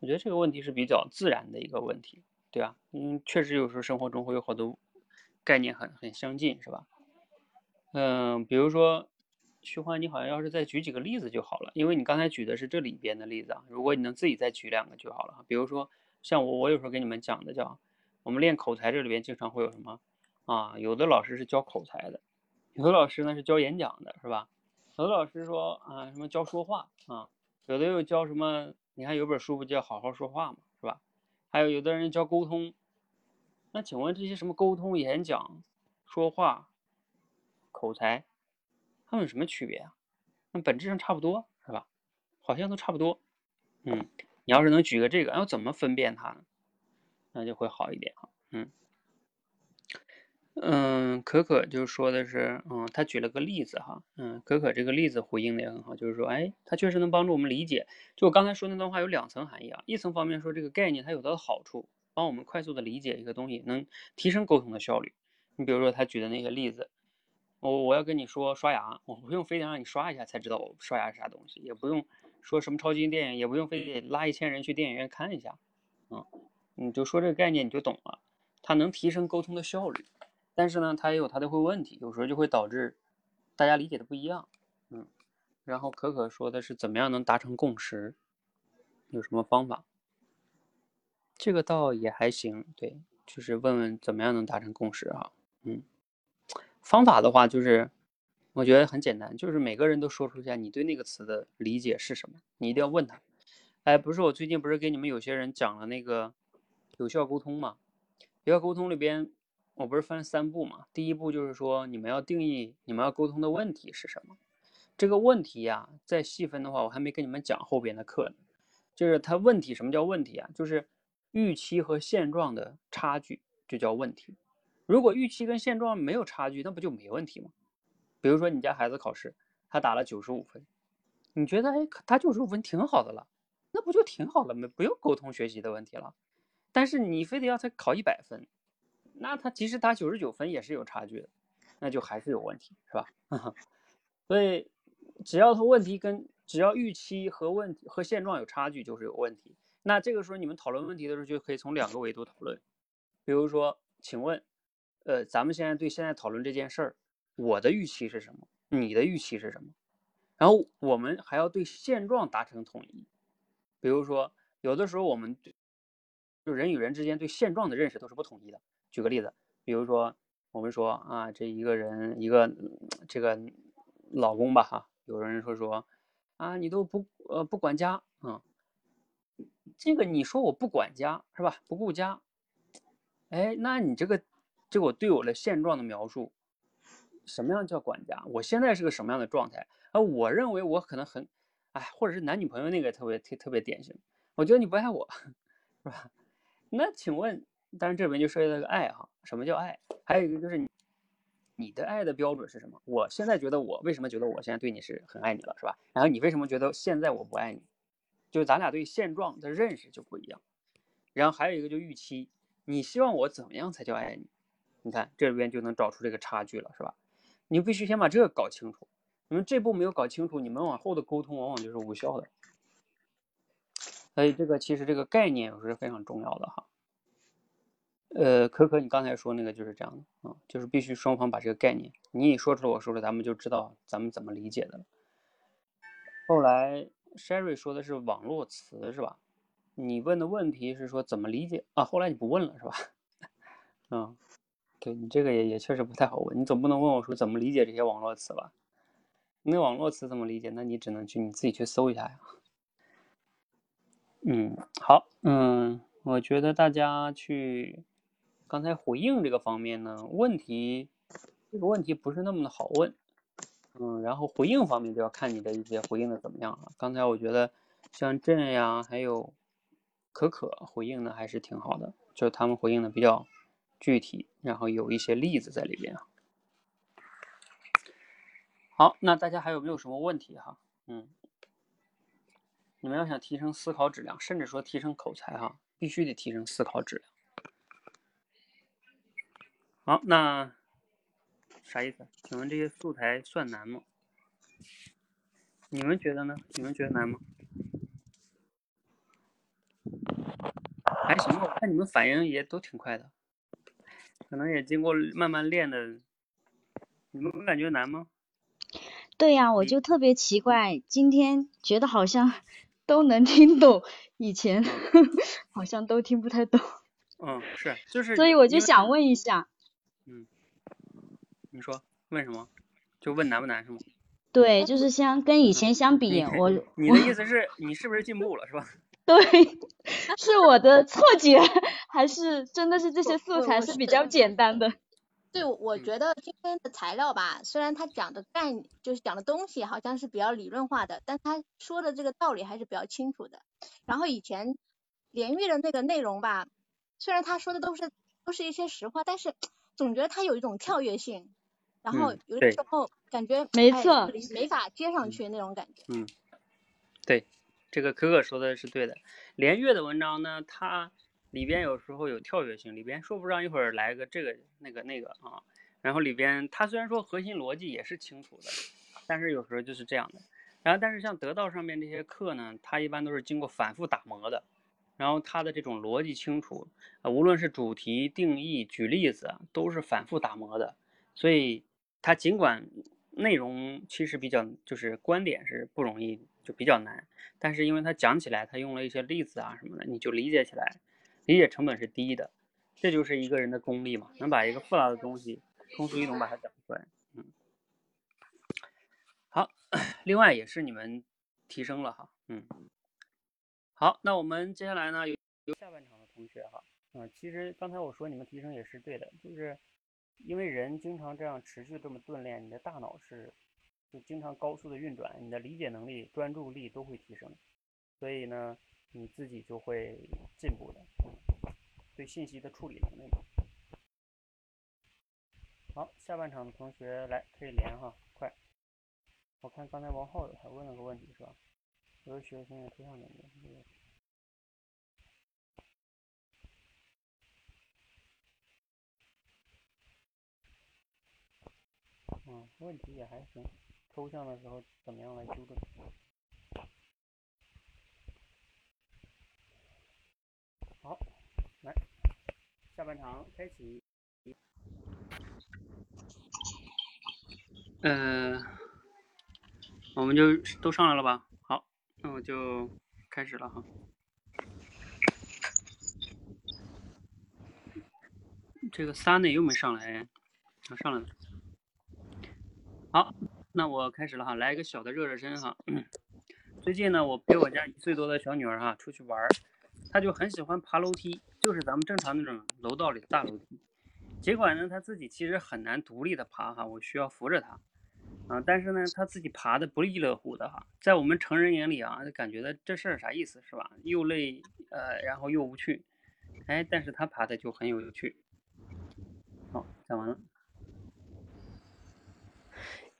[SPEAKER 1] 我觉得这个问题是比较自然的一个问题，对吧？嗯，确实有时候生活中会有好多概念很很相近，是吧？嗯，比如说。徐欢，你好像要是再举几个例子就好了，因为你刚才举的是这里边的例子啊。如果你能自己再举两个就好了。比如说像我，我有时候给你们讲的叫，我们练口才这里边经常会有什么啊？有的老师是教口才的，有的老师呢是教演讲的，是吧？有的老师说啊什么教说话啊，有的又教什么？你看有本书不叫好好说话嘛，是吧？还有有的人教沟通，那请问这些什么沟通、演讲、说话、口才？它们有什么区别啊？那本质上差不多，是吧？好像都差不多。嗯，你要是能举个这个，要怎么分辨它呢？那就会好一点哈。嗯嗯，可可就说的是，嗯，他举了个例子哈。嗯，可可这个例子回应的也很好，就是说，哎，它确实能帮助我们理解。就我刚才说那段话有两层含义啊。一层方面说这个概念它有它的好处，帮我们快速的理解一个东西，能提升沟通的效率。你比如说他举的那个例子。我我要跟你说刷牙，我不用非得让你刷一下才知道我刷牙是啥东西，也不用说什么超级电影，也不用非得拉一千人去电影院看一下，嗯，你就说这个概念你就懂了，它能提升沟通的效率，但是呢，它也有它的会问题，有时候就会导致大家理解的不一样，嗯，然后可可说的是怎么样能达成共识，有什么方法？这个倒也还行，对，就是问问怎么样能达成共识哈，嗯。方法的话，就是我觉得很简单，就是每个人都说出一下你对那个词的理解是什么。你一定要问他。哎，不是，我最近不是给你们有些人讲了那个有效沟通嘛？有效沟通里边，我不是分三步嘛？第一步就是说，你们要定义你们要沟通的问题是什么。这个问题呀，再细分的话，我还没跟你们讲后边的课呢。就是它问题，什么叫问题啊？就是预期和现状的差距，就叫问题。如果预期跟现状没有差距，那不就没问题吗？比如说你家孩子考试，他打了九十五分，你觉得哎，他九十五分挺好的了，那不就挺好了没不用沟通学习的问题了。但是你非得要他考一百分，那他即使打九十九分也是有差距的，那就还是有问题，是吧？所以只要他问题跟只要预期和问题和现状有差距，就是有问题。那这个时候你们讨论问题的时候，就可以从两个维度讨论，比如说，请问。呃，咱们现在对现在讨论这件事儿，我的预期是什么？你的预期是什么？然后我们还要对现状达成统一。比如说，有的时候我们对就人与人之间对现状的认识都是不统一的。举个例子，比如说我们说啊，这一个人一个这个老公吧，哈，有人说说啊，你都不呃不管家啊，这个你说我不管家是吧？不顾家，哎，那你这个。这我对我的现状的描述，什么样叫管家？我现在是个什么样的状态？而我认为我可能很，哎，或者是男女朋友那个特别特特别典型。我觉得你不爱我，是吧？那请问，当然这里面就涉及到个爱哈，什么叫爱？还有一个就是你，你的爱的标准是什么？我现在觉得我为什么觉得我现在对你是很爱你了，是吧？然后你为什么觉得现在我不爱你？就咱俩对现状的认识就不一样。然后还有一个就预期，你希望我怎么样才叫爱你？你看这边就能找出这个差距了，是吧？你必须先把这个搞清楚。你们这步没有搞清楚，你们往后的沟通往往就是无效的。所以这个其实这个概念是非常重要的哈。呃，可可，你刚才说那个就是这样的啊，就是必须双方把这个概念你一说出来，我说了，咱们就知道咱们怎么理解的了。后来 Sherry 说的是网络词是吧？你问的问题是说怎么理解啊？后来你不问了是吧？嗯。对你这个也也确实不太好问，你总不能问我说怎么理解这些网络词吧？那网络词怎么理解？那你只能去你自己去搜一下呀。嗯，好，嗯，我觉得大家去刚才回应这个方面呢，问题这个问题不是那么的好问，嗯，然后回应方面就要看你的一些回应的怎么样了。刚才我觉得像朕呀，还有可可回应的还是挺好的，就是他们回应的比较具体，然后有一些例子在里边啊。好，那大家还有没有什么问题哈？嗯，你们要想提升思考质量，甚至说提升口才哈，必须得提升思考质量。好，那啥意思？请问这些素材算难吗？你们觉得呢？你们觉得难吗？还行吧，我看你们反应也都挺快的，可能也经过慢慢练的。你们感觉难吗？
[SPEAKER 5] 对呀，我就特别奇怪，今天觉得好像 都能听懂，以前 好像都听不太懂。
[SPEAKER 1] 嗯，是，就是。
[SPEAKER 5] 所以我就想问一下。
[SPEAKER 1] 嗯。你说问什么？就问难不难是吗？
[SPEAKER 5] 对，就是相跟以前相比，我
[SPEAKER 1] 你的意思是你是不是进步了是吧？
[SPEAKER 5] 对，是我的错觉，还是真的是这些素材是比较简单的？
[SPEAKER 2] 对，我觉得今天的材料吧，虽然他讲的概念就是讲的东西好像是比较理论化的，但他说的这个道理还是比较清楚的。然后以前连玉的那个内容吧，虽然他说的都是都是一些实话，但是总觉得他有一种跳跃性，然后有的时候感觉
[SPEAKER 5] 没错
[SPEAKER 2] 没法接上去那种感觉。
[SPEAKER 1] 嗯，对，这个可可说的是对的。连岳的文章呢，它。里边有时候有跳跃性，里边说不上一会儿来个这个那个那个啊，然后里边它虽然说核心逻辑也是清楚的，但是有时候就是这样的。然后但是像得到上面这些课呢，它一般都是经过反复打磨的，然后它的这种逻辑清楚，无论是主题定义、举例子，都是反复打磨的。所以它尽管内容其实比较就是观点是不容易，就比较难，但是因为他讲起来，他用了一些例子啊什么的，你就理解起来。理解成本是低的，这就是一个人的功力嘛，能把一个复杂的东西通俗易懂把它讲出来。嗯，好，另外也是你们提升了哈，嗯，好，那我们接下来呢有有下半场的同学哈，嗯，其实刚才我说你们提升也是对的，就是因为人经常这样持续这么锻炼，你的大脑是就经常高速的运转，你的理解能力、专注力都会提升，所以呢。你自己就会进步的，对信息的处理能力。好，下半场的同学来可以连哈，快！我看刚才王浩还问了个问题，是吧？我的学生也推上两遍。嗯，问题也还行，抽象的时候怎么样来纠正？好，来，下半场开启。嗯，我们就都上来了吧？好，那我就开始了哈。这个三内又没上来，啊，上来了。好，那我开始了哈，来一个小的热热身哈。最近呢，我陪我家一岁多的小女儿哈出去玩儿。她就很喜欢爬楼梯，就是咱们正常那种楼道里的大楼梯。尽管呢，她自己其实很难独立的爬哈，我需要扶着她，啊，但是呢，她自己爬的不亦乐乎的哈，在我们成人眼里啊，就感觉的这事儿啥意思是吧？又累，呃，然后又无趣，哎，但是他爬的就很有趣。好，讲完了。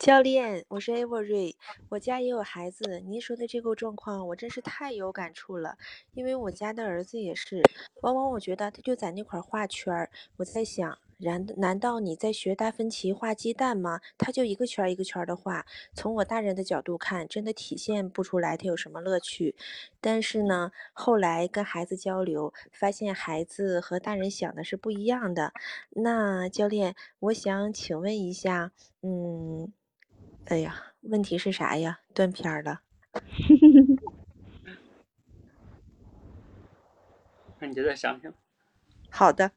[SPEAKER 7] 教练，我是 Avery，我家也有孩子。您说的这个状况，我真是太有感触了。因为我家的儿子也是，往往我觉得他就在那块画圈儿。我在想，难难道你在学达芬奇画鸡蛋吗？他就一个圈儿一个圈儿的画。从我大人的角度看，真的体现不出来他有什么乐趣。但是呢，后来跟孩子交流，发现孩子和大人想的是不一样的。那教练，我想请问一下，嗯。哎呀，问题是啥呀？断片儿了。
[SPEAKER 1] 那你就再想想。
[SPEAKER 7] 好的。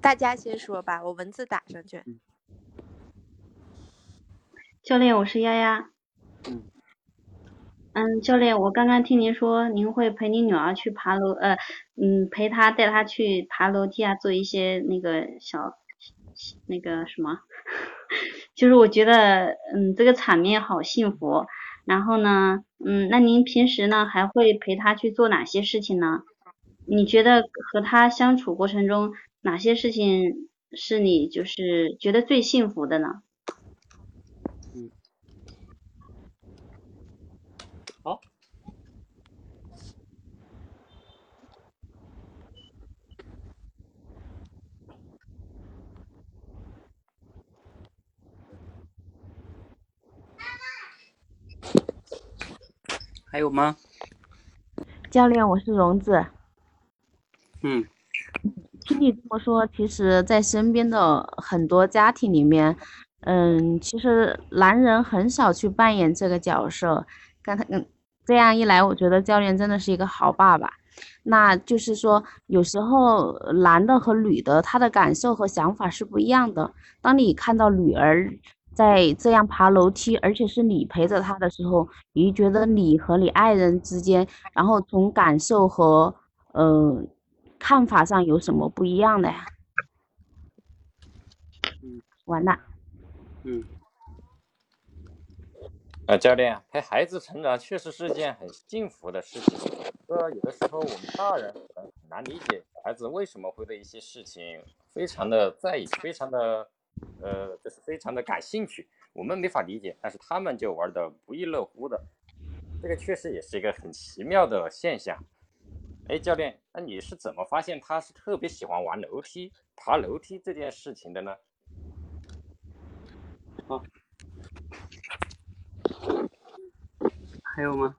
[SPEAKER 7] 大家先说吧，我文字打上去。
[SPEAKER 5] 教练，我是丫丫。嗯，教练，我刚刚听您说您会陪你女儿去爬楼，呃，嗯，陪她带她去爬楼梯啊，做一些那个小那个什么，就是我觉得，嗯，这个场面好幸福。然后呢，嗯，那您平时呢还会陪她去做哪些事情呢？你觉得和她相处过程中哪些事情是你就是觉得最幸福的呢？
[SPEAKER 1] 还有吗？
[SPEAKER 5] 教练，我是荣子。
[SPEAKER 1] 嗯，
[SPEAKER 5] 听你这么说，其实，在身边的很多家庭里面，嗯，其实男人很少去扮演这个角色。刚才，嗯，这样一来，我觉得教练真的是一个好爸爸。那就是说，有时候男的和女的他的感受和想法是不一样的。当你看到女儿在这样爬楼梯，而且是你陪着他的时候，你觉得你和你爱人之间，然后从感受和呃看法上有什么不一样的呀？
[SPEAKER 1] 嗯，
[SPEAKER 5] 完了。
[SPEAKER 1] 嗯。
[SPEAKER 8] 啊，教练陪孩子成长确实是件很幸福的事情。呃，有的时候我们大人很难理解孩子为什么会对一些事情非常的在意，非常的呃，就是非常的感兴趣。我们没法理解，但是他们就玩的不亦乐乎的。这个确实也是一个很奇妙的现象。哎，教练，那你是怎么发现他是特别喜欢玩楼梯、爬楼梯这件事情的呢？
[SPEAKER 1] 好。还有吗？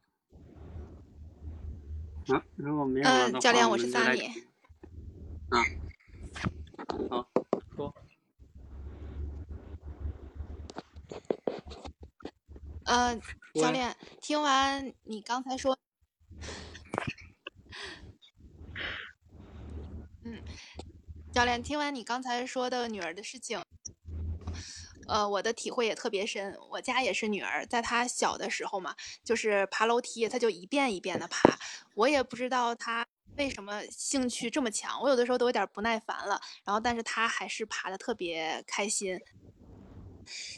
[SPEAKER 1] 啊，如果没有了的话，
[SPEAKER 9] 教练，我
[SPEAKER 1] 是
[SPEAKER 9] 萨米。
[SPEAKER 1] 啊，好，
[SPEAKER 9] 呃，教练，听完你刚才说，嗯，教练，听完你刚才说的女儿的事情。呃，我的体会也特别深。我家也是女儿，在她小的时候嘛，就是爬楼梯，她就一遍一遍的爬。我也不知道她为什么兴趣这么强，我有的时候都有点不耐烦了。然后，但是她还是爬的特别开心。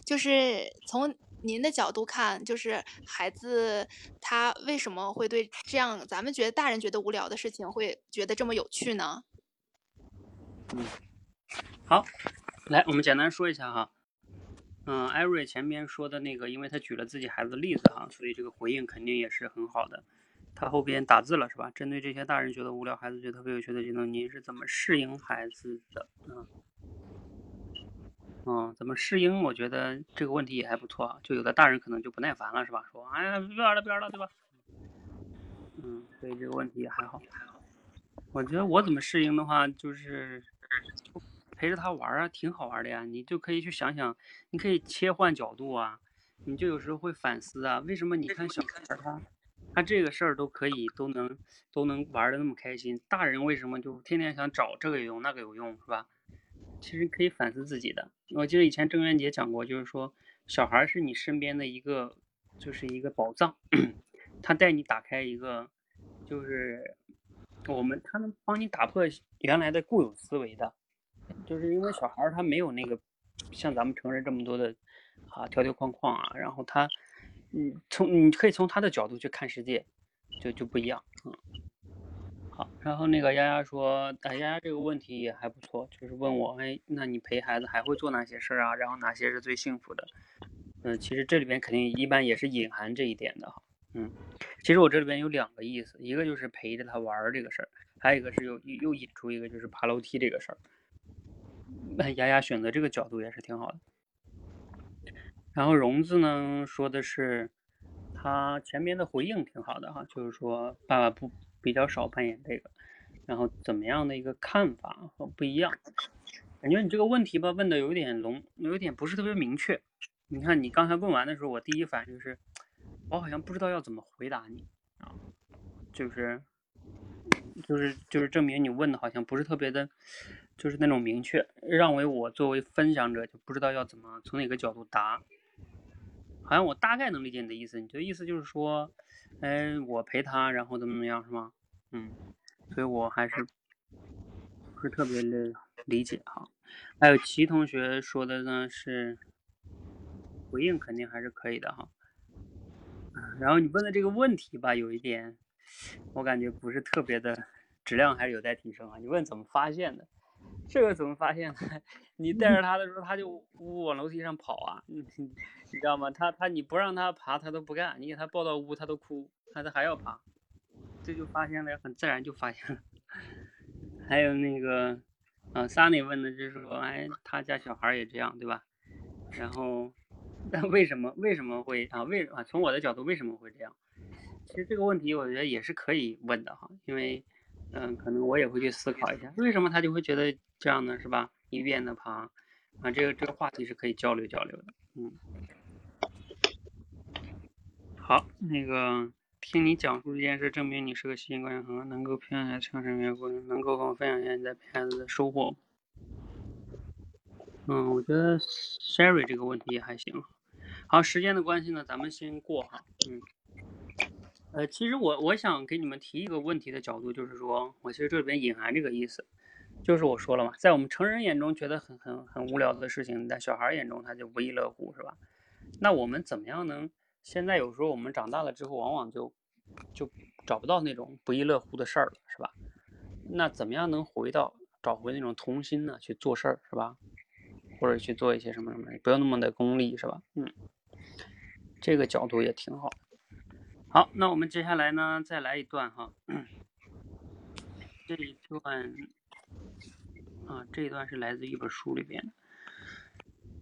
[SPEAKER 9] 就是从您的角度看，就是孩子他为什么会对这样咱们觉得大人觉得无聊的事情，会觉得这么有趣呢？
[SPEAKER 1] 嗯，好，来，我们简单说一下哈。嗯，艾瑞前面说的那个，因为他举了自己孩子的例子哈，所以这个回应肯定也是很好的。他后边打字了是吧？针对这些大人觉得无聊，孩子觉得特别有趣的技能，您是怎么适应孩子的？嗯，嗯，怎么适应？我觉得这个问题也还不错。就有的大人可能就不耐烦了是吧？说，哎呀，别玩了，别玩了，对吧？嗯，所以这个问题也还好。我觉得我怎么适应的话，就是。陪着他玩啊，挺好玩的呀。你就可以去想想，你可以切换角度啊。你就有时候会反思啊，为什么你看小孩他，他这个事儿都可以都能都能玩的那么开心，大人为什么就天天想找这个有用那个有用是吧？其实可以反思自己的。我记得以前郑渊洁讲过，就是说小孩是你身边的一个就是一个宝藏，他带你打开一个就是我们他能帮你打破原来的固有思维的。就是因为小孩他没有那个像咱们成人这么多的啊条条框框啊，然后他，嗯，从你可以从他的角度去看世界，就就不一样，嗯。然后那个丫丫说，哎，丫丫这个问题也还不错，就是问我，哎，那你陪孩子还会做哪些事儿啊？然后哪些是最幸福的？嗯，其实这里边肯定一般也是隐含这一点的哈，嗯。其实我这里边有两个意思，一个就是陪着他玩这个事儿，还有一个是又又引出一个就是爬楼梯这个事儿。那丫丫选择这个角度也是挺好的。然后荣子呢说的是，他前面的回应挺好的哈，就是说爸爸不比较少扮演这个，然后怎么样的一个看法和不一样。感觉你这个问题吧问的有点笼，有点不是特别明确。你看你刚才问完的时候，我第一反应就是，我好像不知道要怎么回答你啊，就是，就是就是证明你问的好像不是特别的。就是那种明确，让为我作为分享者就不知道要怎么从哪个角度答。好像我大概能理解你的意思。你的意思就是说，嗯，我陪他，然后怎么怎么样，是吗？嗯，所以我还是不是特别的理解哈。还有齐同学说的呢是回应肯定还是可以的哈。然后你问的这个问题吧，有一点我感觉不是特别的质量，还是有待提升啊。你问怎么发现的？这个怎么发现的？你带着他的时候，他就呜往楼梯上跑啊，你你知道吗？他他你不让他爬，他都不干；你给他抱到屋，他都哭，他他还要爬，这就发现了，很自然就发现了。还有那个，啊，Sunny 问的就是说，哎，他家小孩也这样，对吧？然后，但为什么为什么会啊？为啊？从我的角度，为什么会这样？其实这个问题我觉得也是可以问的哈，因为。嗯，可能我也会去思考一下，为什么他就会觉得这样呢？是吧？一遍的爬，啊，这个这个话题是可以交流交流的。嗯，好，那个听你讲述这件事，证明你是个细心观察，能够培养孩子成长过程，能够跟我分享一下你在陪孩子的收获。嗯，我觉得 Sherry 这个问题也还行。好，时间的关系呢，咱们先过哈。嗯。呃，其实我我想给你们提一个问题的角度，就是说我其实这里边隐含这个意思，就是我说了嘛，在我们成人眼中觉得很很很无聊的事情，在小孩眼中他就不亦乐乎，是吧？那我们怎么样能？现在有时候我们长大了之后，往往就就找不到那种不亦乐乎的事儿了，是吧？那怎么样能回到找回那种童心呢？去做事儿，是吧？或者去做一些什么什么，不要那么的功利，是吧？嗯，这个角度也挺好。好，那我们接下来呢，再来一段哈。这一段啊，这一段是来自一本书里边，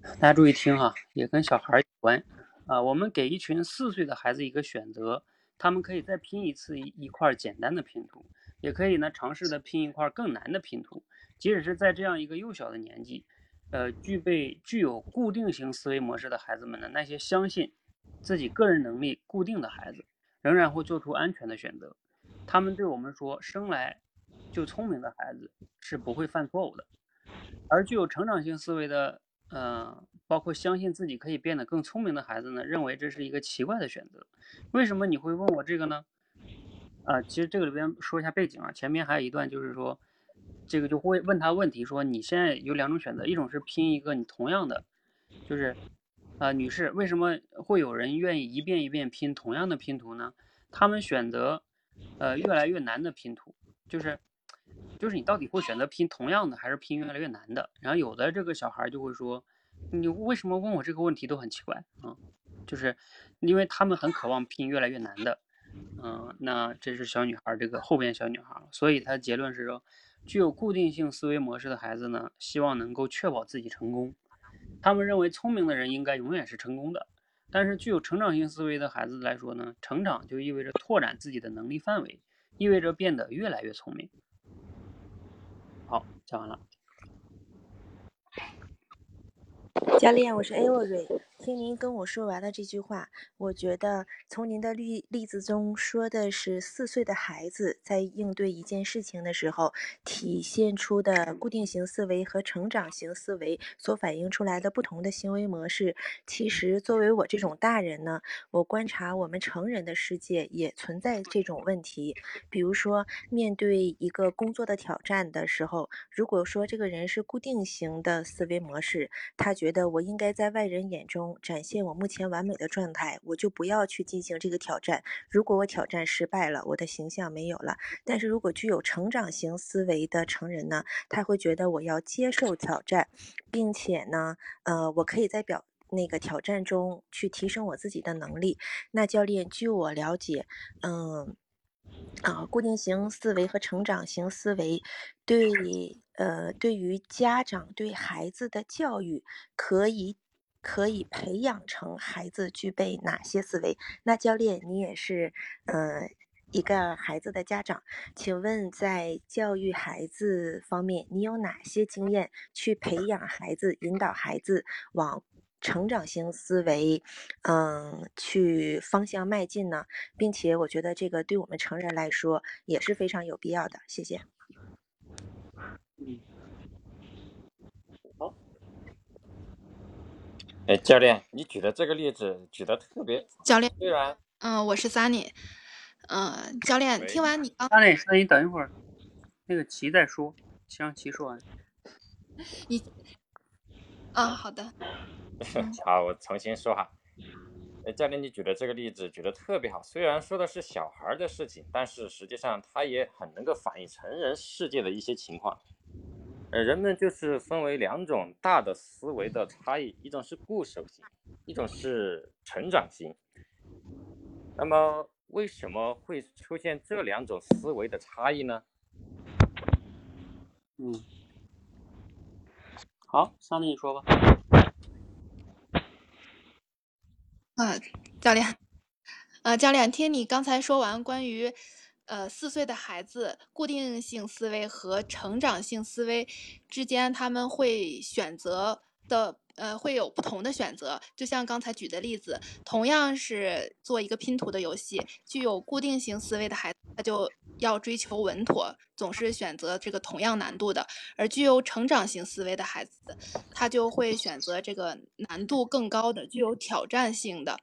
[SPEAKER 1] 大家注意听哈，也跟小孩有关啊。我们给一群四岁的孩子一个选择，他们可以再拼一次一一块简单的拼图，也可以呢尝试的拼一块更难的拼图。即使是在这样一个幼小的年纪，呃，具备具有固定型思维模式的孩子们呢，那些相信自己个人能力固定的孩子。仍然会做出安全的选择。他们对我们说：“生来就聪明的孩子是不会犯错误的。”而具有成长性思维的，呃，包括相信自己可以变得更聪明的孩子呢，认为这是一个奇怪的选择。为什么你会问我这个呢？啊，其实这个里边说一下背景啊，前面还有一段就是说，这个就会问他问题说：“你现在有两种选择，一种是拼一个你同样的，就是。”啊，女士，为什么会有人愿意一遍一遍拼同样的拼图呢？他们选择，呃，越来越难的拼图，就是，就是你到底会选择拼同样的，还是拼越来越难的？然后有的这个小孩就会说，你为什么问我这个问题都很奇怪啊？就是，因为他们很渴望拼越来越难的，嗯，那这是小女孩这个后边小女孩，所以她的结论是说，具有固定性思维模式的孩子呢，希望能够确保自己成功。他们认为聪明的人应该永远是成功的，但是具有成长性思维的孩子来说呢，成长就意味着拓展自己的能力范围，意味着变得越来越聪明。好，讲完了。
[SPEAKER 7] 教练，我是 Avery。听您跟我说完了这句话，我觉得从您的例例子中说的是四岁的孩子在应对一件事情的时候，体现出的固定型思维和成长型思维所反映出来的不同的行为模式。其实作为我这种大人呢，我观察我们成人的世界也存在这种问题。比如说，面对一个工作的挑战的时候，如果说这个人是固定型的思维模式，他觉得我应该在外人眼中。展现我目前完美的状态，我就不要去进行这个挑战。如果我挑战失败了，我的形象没有了。但是如果具有成长型思维的成人呢，他会觉得我要接受挑战，并且呢，呃，我可以在表那个挑战中去提升我自己的能力。那教练，据我了解，嗯，啊，固定型思维和成长型思维对呃对于家长对孩子的教育可以。可以培养成孩子具备哪些思维？那教练，你也是，呃，一个孩子的家长，请问在教育孩子方面，你有哪些经验去培养孩子、引导孩子往成长型思维，嗯，去方向迈进呢？并且，我觉得这个对我们成人来说也是非常有必要的。谢谢。
[SPEAKER 8] 哎，教练，你举的这个例子举的特别。
[SPEAKER 9] 教练，
[SPEAKER 8] 虽然，
[SPEAKER 9] 嗯，我是 Sunny，嗯，教练，听完你刚
[SPEAKER 1] ，Sunny，那你等一会儿，那个齐再说，先让齐说完。
[SPEAKER 9] 你，啊，好的，
[SPEAKER 8] 好，我重新说哈。哎，教练，你举的这个例子举的特别好。虽然说的是小孩的事情，但是实际上他也很能够反映成人世界的一些情况。呃，人们就是分为两种大的思维的差异，一种是固守型，一种是成长型。那么，为什么会出现这两种思维的差异呢？
[SPEAKER 1] 嗯，好，Sunny 你说吧。
[SPEAKER 9] 啊，教练，呃，教练，听你刚才说完关于，呃，四岁的孩子固定性思维和成长性思维之间，他们会选择的，呃，会有不同的选择。就像刚才举的例子，同样是做一个拼图的游戏，具有固定性思维的孩子，他就要追求稳妥，总是选择这个同样难度的；而具有成长性思维的孩子，他就会选择这个难度更高的、具有挑战性的。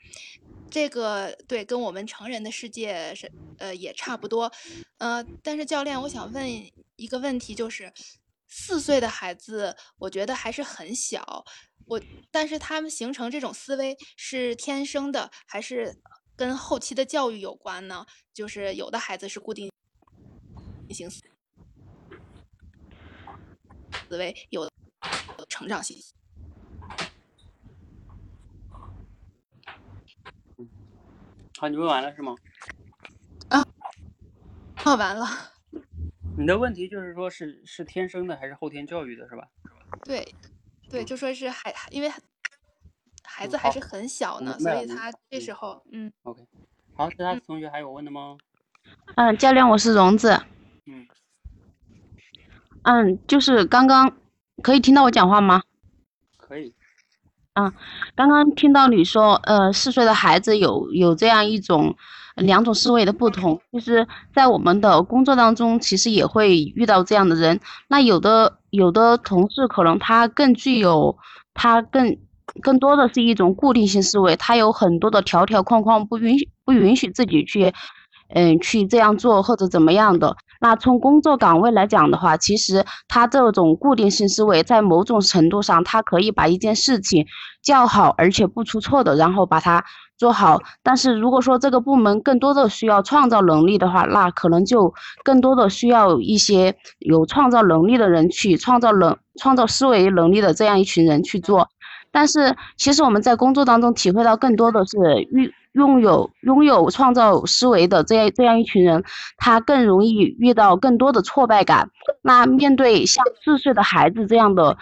[SPEAKER 9] 这个对，跟我们成人的世界是呃也差不多，呃，但是教练，我想问一个问题，就是四岁的孩子，我觉得还是很小，我但是他们形成这种思维是天生的，还是跟后期的教育有关呢？就是有的孩子是固定性思维，有的成长性。
[SPEAKER 1] 好，你问完了是吗？
[SPEAKER 9] 啊，问完了。
[SPEAKER 1] 你的问题就是说是是天生的还是后天教育的，是吧？
[SPEAKER 9] 对，对，就说是孩，因为孩
[SPEAKER 1] 嗯
[SPEAKER 9] 子还是很小呢，所以他这
[SPEAKER 1] 嗯
[SPEAKER 9] 时候，嗯
[SPEAKER 1] ，OK，好，其他同学还有问的吗？
[SPEAKER 10] 嗯，教练，我是荣子。
[SPEAKER 1] 嗯，
[SPEAKER 10] 嗯，就是刚刚可以听到我讲话吗？
[SPEAKER 1] 可以。
[SPEAKER 10] 啊，刚刚听到你说，呃，四岁的孩子有有这样一种两种思维的不同。就是，在我们的工作当中，其实也会遇到这样的人。那有的有的同事可能他更具有，他更更多的是一种固定性思维，他有很多的条条框框，不允许不允许自己去，嗯，去这样做或者怎么样的。那从工作岗位来讲的话，其实他这种固定性思维，在某种程度上，他可以把一件事情较好而且不出错的，然后把它做好。但是如果说这个部门更多的需要创造能力的话，那可能就更多的需要一些有创造能力的人去创造能创造思维能力的这样一群人去做。但是其实我们在工作当中体会到更多的是遇拥有拥有创造思维的这样这样一群人，他更容易遇到更多的挫败感。那面对像四岁的孩子这样的，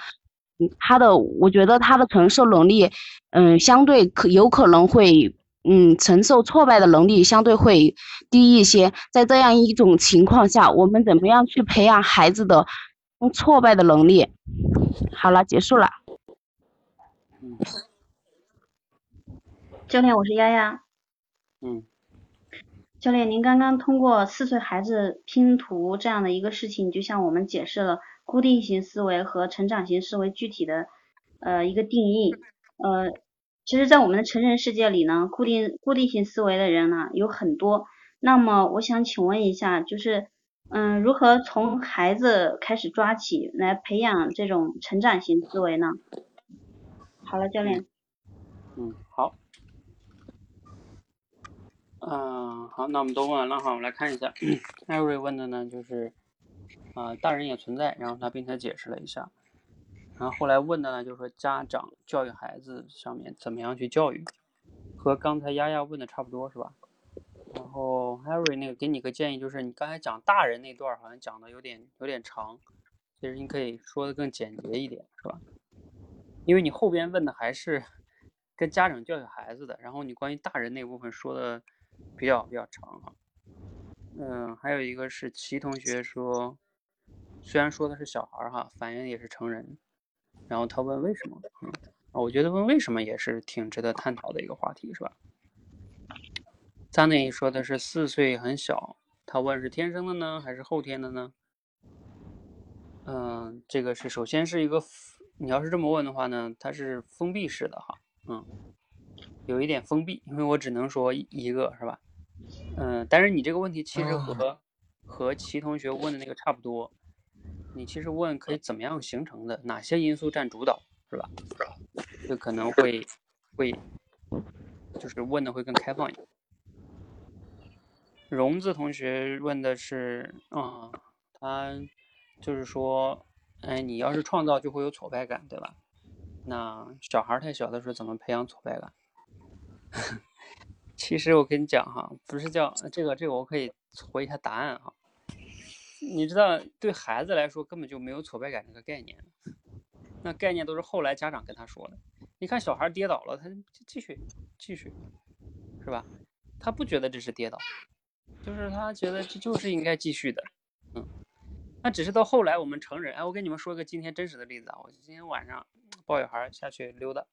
[SPEAKER 10] 嗯，他的我觉得他的承受能力，嗯，相对可有可能会，嗯，承受挫败的能力相对会低一些。在这样一种情况下，我们怎么样去培养孩子的挫败的能力？好了，结束了。
[SPEAKER 5] 教练，我是丫丫。
[SPEAKER 1] 嗯
[SPEAKER 5] 教练，您刚刚通过四岁孩子拼图这样的一个事情，就向我们解释了固定型思维和成长型思维具体的呃一个定义。呃，其实，在我们的成人世界里呢，固定固定型思维的人呢有很多。那么，我想请问一下，就是嗯，如何从孩子开始抓起来培养这种成长型思维呢？好了，教练。
[SPEAKER 1] 嗯，好。嗯，好，那我们都问完了哈，我们来看一下，艾瑞问的呢，就是啊、大人也存在，然后他并且解释了一下，然后后来问的呢，就是说家长教育孩子上面怎么样去教育，和刚才丫丫问的差不多是吧？然后 Harry 那个给你个建议，就是你刚才讲大人那段儿好像讲的有点有点长，其实你可以说的更简洁一点，是吧？因为你后边问的还是跟家长教育孩子的，然后你关于大人那部分说的比较比较长哈。嗯，还有一个是齐同学说，虽然说的是小孩儿哈，反应也是成人，然后他问为什么，嗯，我觉得问为什么也是挺值得探讨的一个话题，是吧？张内说的是四岁很小，他问是天生的呢，还是后天的呢？嗯，这个是首先是一个，你要是这么问的话呢，它是封闭式的哈，嗯，有一点封闭，因为我只能说一个是吧？嗯，但是你这个问题其实和和齐同学问的那个差不多，你其实问可以怎么样形成的，哪些因素占主导，是吧？就可能会会就是问的会更开放一点。荣子同学问的是，啊、他就是说，哎，你要是创造就会有挫败感，对吧？那小孩儿太小的时候怎么培养挫败感？其实我跟你讲哈，不是叫这个这个，我可以回一下答案哈。你知道，对孩子来说根本就没有挫败感这个概念，那概念都是后来家长跟他说的。你看小孩跌倒了，他继续继续，是吧？他不觉得这是跌倒，就是他觉得这就是应该继续的，嗯。那只是到后来我们成人，哎，我跟你们说个今天真实的例子啊，我今天晚上抱小孩下去溜达，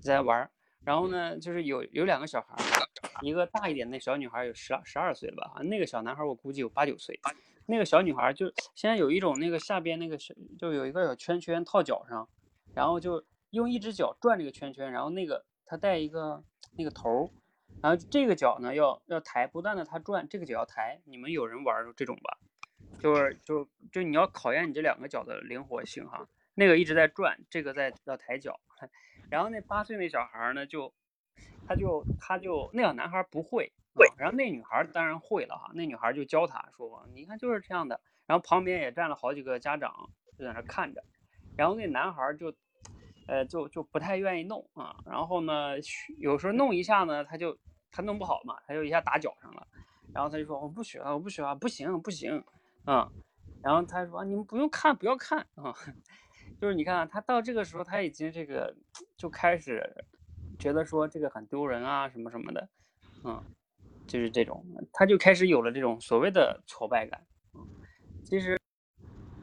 [SPEAKER 1] 在玩儿，然后呢，就是有有两个小孩儿，一个大一点的小女孩有十二十二岁了吧，啊，那个小男孩我估计有八九岁，那个小女孩就现在有一种那个下边那个小就有一个小圈圈套脚上，然后就用一只脚转这个圈圈，然后那个她带一个那个头儿，然后这个脚呢要要抬，不断的它转，这个脚要抬，你们有人玩儿这种吧？就是就就你要考验你这两个脚的灵活性哈，那个一直在转，这个在要抬脚，然后那八岁那小孩儿呢就，他就他就那小男孩儿不会，啊然后那女孩儿当然会了哈，那女孩儿就教他说，你看就是这样的，然后旁边也站了好几个家长就在那看着，然后那男孩儿就，呃就就不太愿意弄啊，然后呢有时候弄一下呢他就他弄不好嘛，他就一下打脚上了，然后他就说我不学了，我不学了，不行不行。啊、然后他说你们不用看，不要看啊，就是你看他到这个时候他已经这个就开始觉得说这个很丢人啊什么什么的，嗯，就是这种，他就开始有了这种所谓的挫败感。嗯，其实，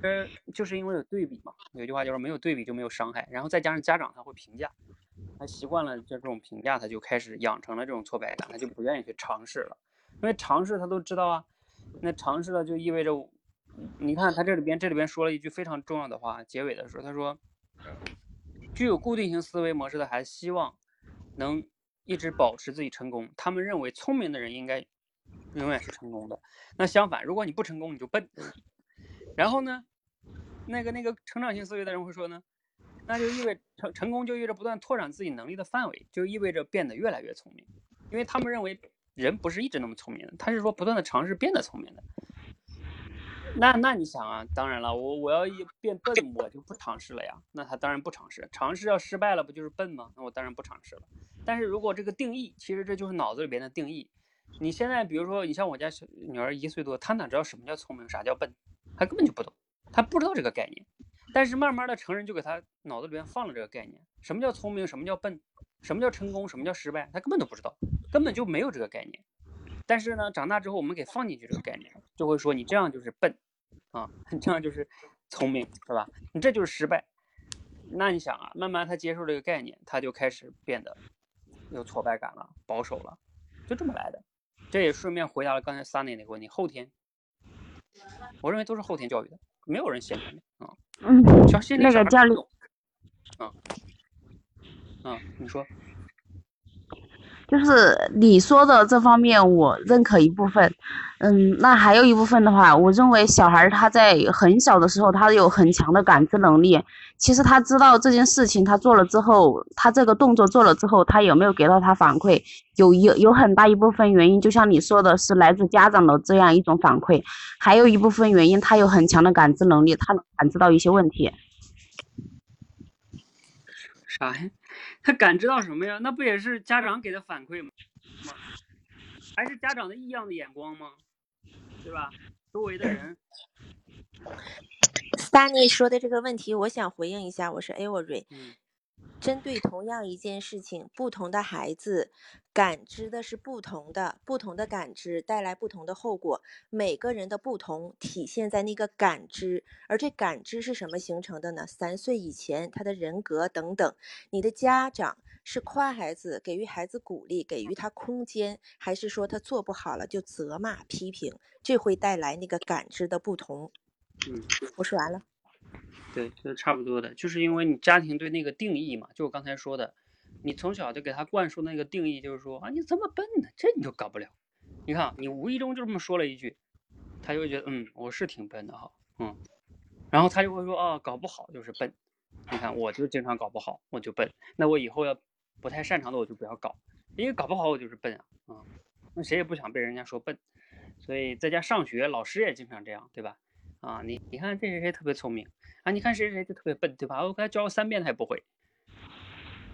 [SPEAKER 1] 呃，就是因为有对比嘛，有句话就是没有对比就没有伤害，然后再加上家长他会评价，他习惯了这种评价，他就开始养成了这种挫败感，他就不愿意去尝试了，因为尝试他都知道啊。那尝试了就意味着，你看他这里边这里边说了一句非常重要的话，结尾的时候他说，具有固定型思维模式的孩子希望能一直保持自己成功，他们认为聪明的人应该永远是成功的。那相反，如果你不成功，你就笨。然后呢，那个那个成长型思维的人会说呢，那就意味成成功就意味着不断拓展自己能力的范围，就意味着变得越来越聪明，因为他们认为。人不是一直那么聪明的，他是说不断的尝试变得聪明的。那那你想啊，当然了，我我要一变笨，我就不尝试了呀。那他当然不尝试，尝试要失败了，不就是笨吗？那我当然不尝试了。但是如果这个定义，其实这就是脑子里边的定义。你现在比如说，你像我家小女儿一岁多，她哪知道什么叫聪明，啥叫笨，她根本就不懂，她不知道这个概念。但是慢慢的，成人就给她脑子里边放了这个概念，什么叫聪明，什么叫笨，什么叫成功，什么叫失败，她根本都不知道。根本就没有这个概念，但是呢，长大之后我们给放进去这个概念，就会说你这样就是笨，啊，这样就是聪明，是吧？你这就是失败。那你想啊，慢慢他接受这个概念，他就开始变得有挫败感了，保守了，就这么来的。这也顺便回答了刚才 Sunny 那个问题，后天，我认为都是后天教育的，没有人先天的啊。
[SPEAKER 10] 嗯，
[SPEAKER 1] 小心
[SPEAKER 10] 那个教练，
[SPEAKER 1] 啊，啊，你说。
[SPEAKER 10] 就是你说的这方面，我认可一部分，嗯，那还有一部分的话，我认为小孩他在很小的时候，他有很强的感知能力。其实他知道这件事情他做了之后，他这个动作做了之后，他有没有给到他反馈，有有有很大一部分原因，就像你说的是来自家长的这样一种反馈，还有一部分原因，他有很强的感知能力，他能感知到一些问题。
[SPEAKER 1] 啥呀？他感知到什么呀？那不也是家长给的反馈吗？还是家长的异样的眼光吗？对吧？周围的人。
[SPEAKER 7] Sunny 说的这个问题，我想回应一下。我是 Avery，
[SPEAKER 1] 嗯
[SPEAKER 7] 针对同样一件事情，不同的孩子感知的是不同的，不同的感知带来不同的后果。每个人的不同体现在那个感知，而这感知是什么形成的呢？三岁以前，他的人格等等。你的家长是夸孩子，给予孩子鼓励，给予他空间，还是说他做不好了就责骂批评？这会带来那个感知的不同。
[SPEAKER 1] 嗯，
[SPEAKER 7] 我说完了。
[SPEAKER 1] 对，就是差不多的，就是因为你家庭对那个定义嘛，就我刚才说的，你从小就给他灌输那个定义，就是说啊，你这么笨呢，这你就搞不了。你看，你无意中就这么说了一句，他就会觉得，嗯，我是挺笨的哈，嗯，然后他就会说，哦，搞不好就是笨。你看，我就经常搞不好，我就笨。那我以后要不太擅长的，我就不要搞，因为搞不好我就是笨啊，啊，那谁也不想被人家说笨。所以在家上学，老师也经常这样，对吧？啊，你你看这谁谁特别聪明啊，你看谁谁就特别笨，对吧？我给他教了三遍他也不会。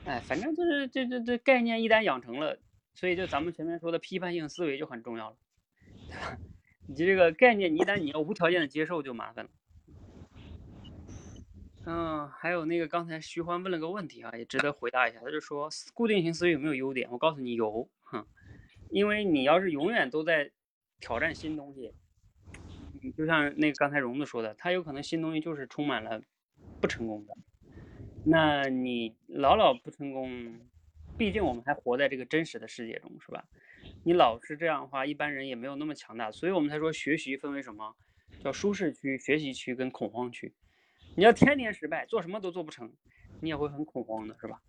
[SPEAKER 1] 哎，反正就是这这这概念一旦养成了，所以就咱们前面说的批判性思维就很重要了，对吧？你这个概念，你一旦你要无条件的接受，就麻烦了。嗯，还有那个刚才徐欢问了个问题啊，也值得回答一下。他就说固定型思维有没有优点？我告诉你有，哼，因为你要是永远都在挑战新东西，就像那个刚才荣子说的，他有可能新东西就是充满了不成功的。那你老老不成功，毕竟我们还活在这个真实的世界中，是吧？你老是这样的话，一般人也没有那么强大，所以我们才说学习分为什么？叫舒适区、学习区跟恐慌区。你要天天失败，做什么都做不成，你也会很恐慌的，是吧？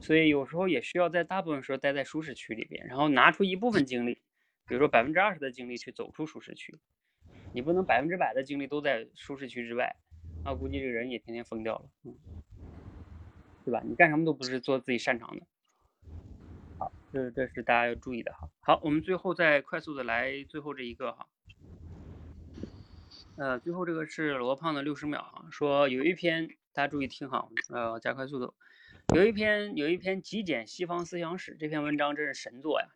[SPEAKER 1] 所以有时候也需要在大部分时候待在舒适区里边，然后拿出一部分精力，比如说百分之二十的精力去走出舒适区。你不能百分之百的精力都在舒适区之外，那估计这个人也天天疯掉了，嗯。对吧？你干什么都不是做自己擅长的。好，这这是大家要注意的哈。好，我们最后再快速的来最后这一个哈。呃，最后这个是罗胖的六十秒啊，说有一篇大家注意听哈，呃，加快速度。有一篇有一篇极简西方思想史，这篇文章真是神作呀，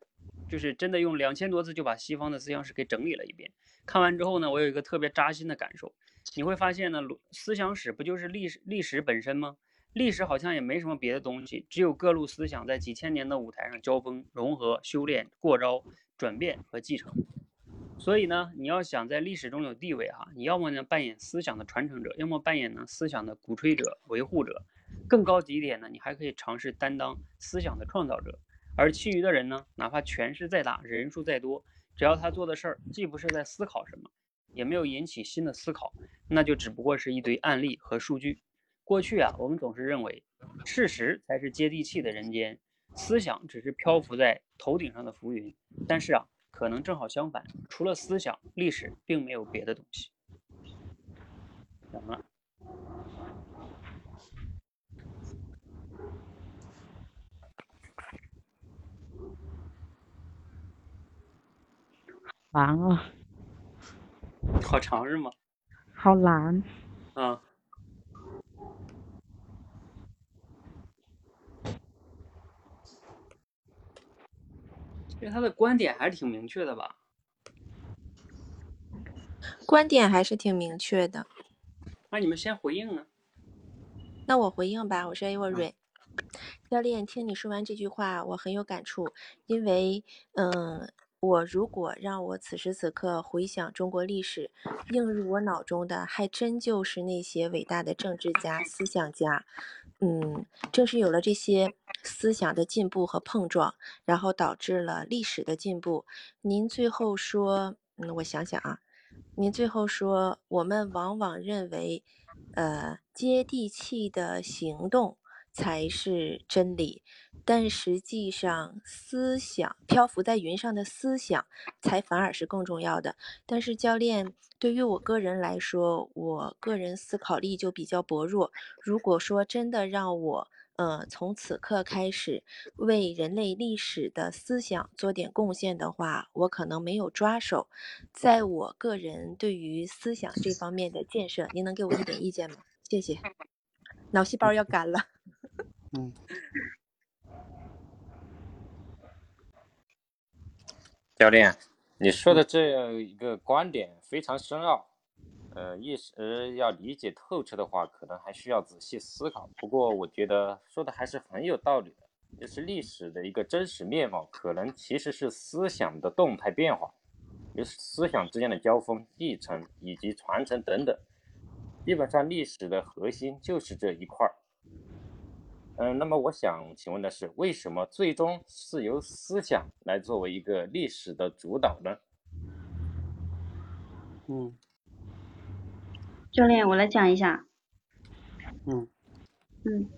[SPEAKER 1] 就是真的用两千多字就把西方的思想史给整理了一遍。看完之后呢，我有一个特别扎心的感受，你会发现呢，思想史不就是历史历史本身吗？历史好像也没什么别的东西，只有各路思想在几千年的舞台上交锋、融合、修炼、过招、转变和继承。所以呢，你要想在历史中有地位哈，你要么呢扮演思想的传承者，要么扮演呢思想的鼓吹者、维护者。更高级一点呢，你还可以尝试担当思想的创造者。而其余的人呢，哪怕权势再大、人数再多，只要他做的事儿既不是在思考什么，也没有引起新的思考，那就只不过是一堆案例和数据。过去啊，我们总是认为事实才是接地气的人间，思想只是漂浮在头顶上的浮云。但是啊，可能正好相反，除了思想，历史并没有别的东西。讲了，
[SPEAKER 10] 难啊，
[SPEAKER 1] 好长是吗？
[SPEAKER 10] 好难。
[SPEAKER 1] 啊。其实他的观点还是挺明确的吧？
[SPEAKER 7] 观点还是挺明确的。
[SPEAKER 1] 那你们先回应呢？
[SPEAKER 7] 那我回应吧，我是 Avery 教练。听你说完这句话，我很有感触，因为，嗯，我如果让我此时此刻回想中国历史，映入我脑中的还真就是那些伟大的政治家、思想家。嗯，正是有了这些思想的进步和碰撞，然后导致了历史的进步。您最后说，嗯，我想想啊，您最后说，我们往往认为，呃，接地气的行动。才是真理，但实际上，思想漂浮在云上的思想才反而是更重要的。但是，教练对于我个人来说，我个人思考力就比较薄弱。如果说真的让我，呃，从此刻开始为人类历史的思想做点贡献的话，我可能没有抓手。在我个人对于思想这方面的建设，您能给我一点意见吗？谢谢。脑细胞要干了。
[SPEAKER 1] 嗯，
[SPEAKER 8] 教练，你说的这样一个观点非常深奥，呃，一时要理解透彻的话，可能还需要仔细思考。不过，我觉得说的还是很有道理的，就是历史的一个真实面貌，可能其实是思想的动态变化，就是思想之间的交锋、继承以及传承等等。基本上，历史的核心就是这一块儿。嗯，那么我想请问的是，为什么最终是由思想来作为一个历史的主导呢？
[SPEAKER 1] 嗯，
[SPEAKER 5] 教练，我来讲一下。
[SPEAKER 1] 嗯
[SPEAKER 5] 嗯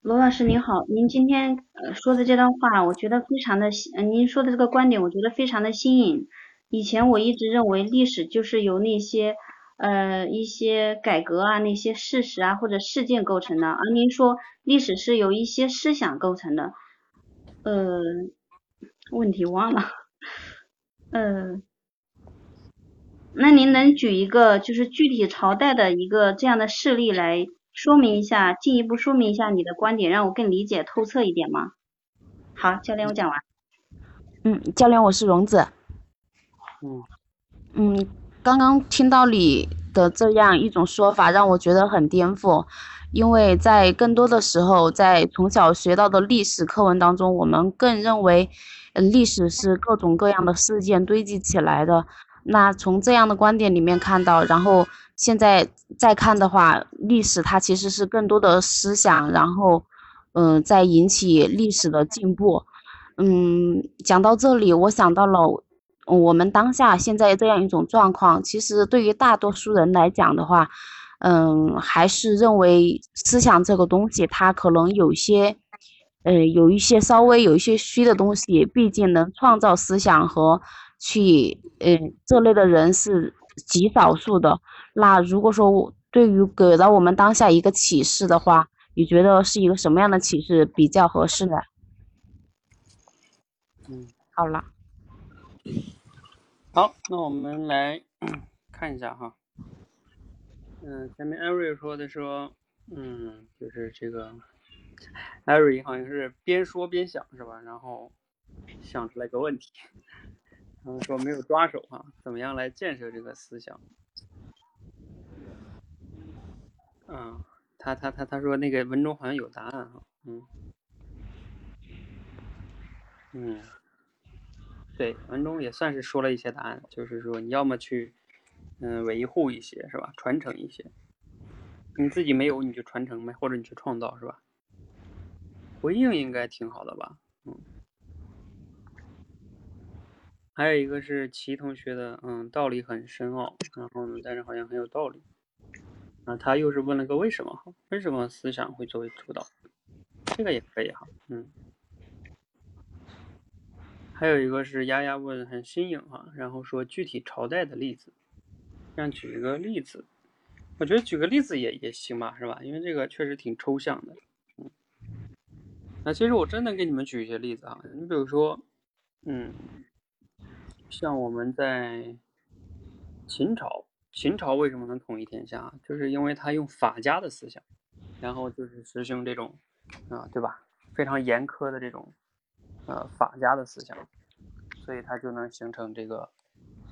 [SPEAKER 5] 罗老师您好，您今天呃说的这段话，我觉得非常的您说的这个观点，我觉得非常的新颖。以前我一直认为历史就是由那些呃一些改革啊、那些事实啊或者事件构成的，而您说历史是由一些思想构成的，呃，问题忘了，呃，那您能举一个就是具体朝代的一个这样的事例来说明一下，进一步说明一下你的观点，让我更理解透彻一点吗？好，教练，我讲完。
[SPEAKER 10] 嗯，教练，我是荣子。
[SPEAKER 1] 嗯
[SPEAKER 10] 嗯，刚刚听到你的这样一种说法，让我觉得很颠覆。因为在更多的时候，在从小学到的历史课文当中，我们更认为，历史是各种各样的事件堆积起来的。那从这样的观点里面看到，然后现在再看的话，历史它其实是更多的思想，然后，嗯、在引起历史的进步。嗯，讲到这里，我想到了我们当下现在这样一种状况，其实对于大多数人来讲的话，嗯，还是认为思想这个东西，它可能有些，呃，有一些稍微有一些虚的东西，毕竟能创造思想和去，呃，这类的人是极少数的。那如果说我对于给到我们当下一个启示的话，你觉得是一个什么样的启示比较合适呢？
[SPEAKER 1] 嗯，
[SPEAKER 10] 好了。
[SPEAKER 1] 好，那我们来看一下哈。嗯，前面艾瑞说的说，嗯，就是这个艾瑞好像是边说边想是吧？然后想出来个问题，然后说没有抓手哈，怎么样来建设这个思想？嗯，他他他他说那个文中好像有答案哈，嗯嗯，对，文中也算是说了一些答案，就是说你要么去嗯维护一些是吧，传承一些，你自己没有你就传承呗，或者你去创造是吧？回应应该挺好的吧，嗯。还有一个是齐同学的，嗯，道理很深奥，然后呢，但是好像很有道理。啊，他又是问了个为什么？为什么思想会作为主导？这个也可以哈，嗯。还有一个是丫丫问很新颖哈，然后说具体朝代的例子，让举一个例子。我觉得举个例子也也行吧，是吧？因为这个确实挺抽象的。嗯。那其实我真的给你们举一些例子啊，你比如说，嗯，像我们在秦朝，秦朝为什么能统一天下？就是因为他用法家的思想，然后就是实行这种，啊，对吧？非常严苛的这种，呃，法家的思想，所以他就能形成这个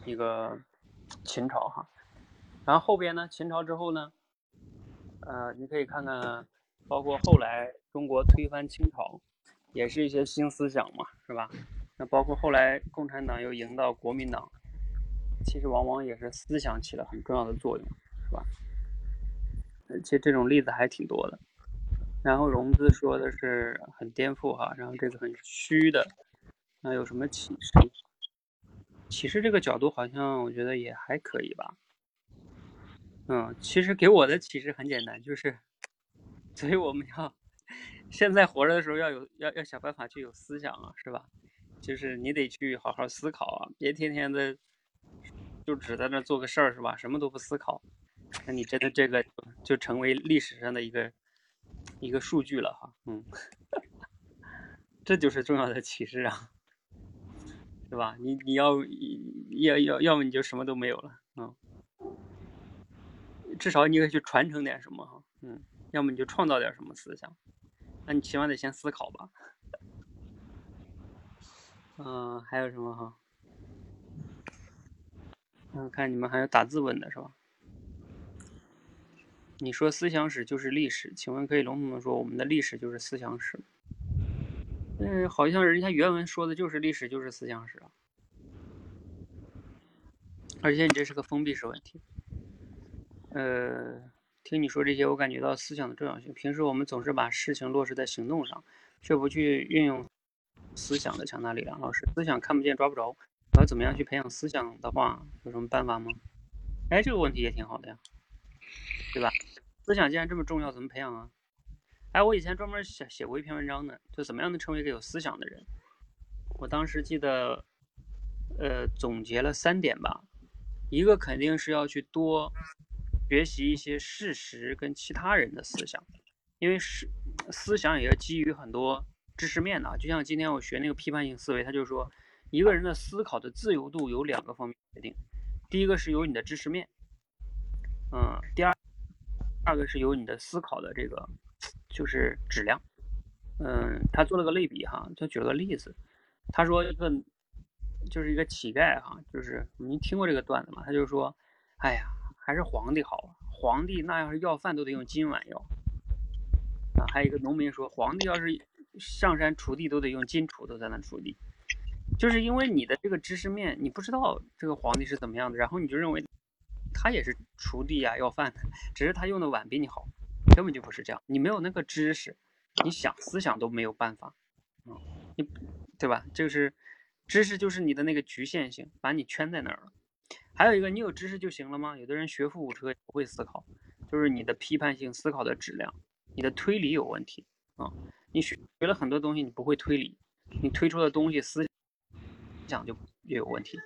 [SPEAKER 1] 一个秦朝哈。然后后边呢，秦朝之后呢，呃，你可以看看，包括后来中国推翻清朝，也是一些新思想嘛，是吧？那包括后来共产党又赢到国民党，其实往往也是思想起了很重要的作用，是吧？而且这种例子还挺多的。然后融资说的是很颠覆哈，然后这个很虚的，那有什么启示？启示这个角度好像我觉得也还可以吧。嗯，其实给我的启示很简单，就是，所以我们要现在活着的时候要有要要想办法去有思想啊，是吧？就是你得去好好思考啊，别天天的就只在那做个事儿，是吧？什么都不思考，那你真的这个就成为历史上的一个一个数据了哈，嗯，这就是重要的启示啊，是吧？你你要要要要么你就什么都没有了，嗯。至少你可以去传承点什么哈，嗯，要么你就创造点什么思想，那你起码得先思考吧。嗯、还有什么哈？嗯，看你们还有打字问的是吧？你说思想史就是历史，请问可以笼统的说我们的历史就是思想史？嗯，好像人家原文说的就是历史就是思想史啊，而且你这是个封闭式问题。呃，听你说这些，我感觉到思想的重要性。平时我们总是把事情落实在行动上，却不去运用思想的强大力量。老师，思想看不见抓不着，我要怎么样去培养思想的话，有什么办法吗？哎，这个问题也挺好的呀，对吧？思想既然这么重要，怎么培养啊？哎，我以前专门写写过一篇文章呢，就怎么样能成为一个有思想的人。我当时记得，呃，总结了三点吧。一个肯定是要去多学习一些事实跟其他人的思想，因为是思想也要基于很多知识面的。就像今天我学那个批判性思维，他就说，一个人的思考的自由度有两个方面决定，第一个是由你的知识面，嗯，第二，二个是由你的思考的这个就是质量。嗯，他做了个类比哈，就举了个例子，他说一个。就是一个乞丐哈，就是您听过这个段子吗？他就说，哎呀，还是皇帝好，皇帝那要是要饭都得用金碗要啊。还有一个农民说，皇帝要是上山锄地都得用金锄头在那锄地，就是因为你的这个知识面，你不知道这个皇帝是怎么样的，然后你就认为他也是锄地呀要饭的，只是他用的碗比你好，根本就不是这样。你没有那个知识，你想思想都没有办法，嗯，你对吧？就是。知识就是你的那个局限性，把你圈在那儿了。还有一个，你有知识就行了吗？有的人学富五车不会思考，就是你的批判性思考的质量，你的推理有问题啊。你学学了很多东西，你不会推理，你推出的东西思想就也有问题。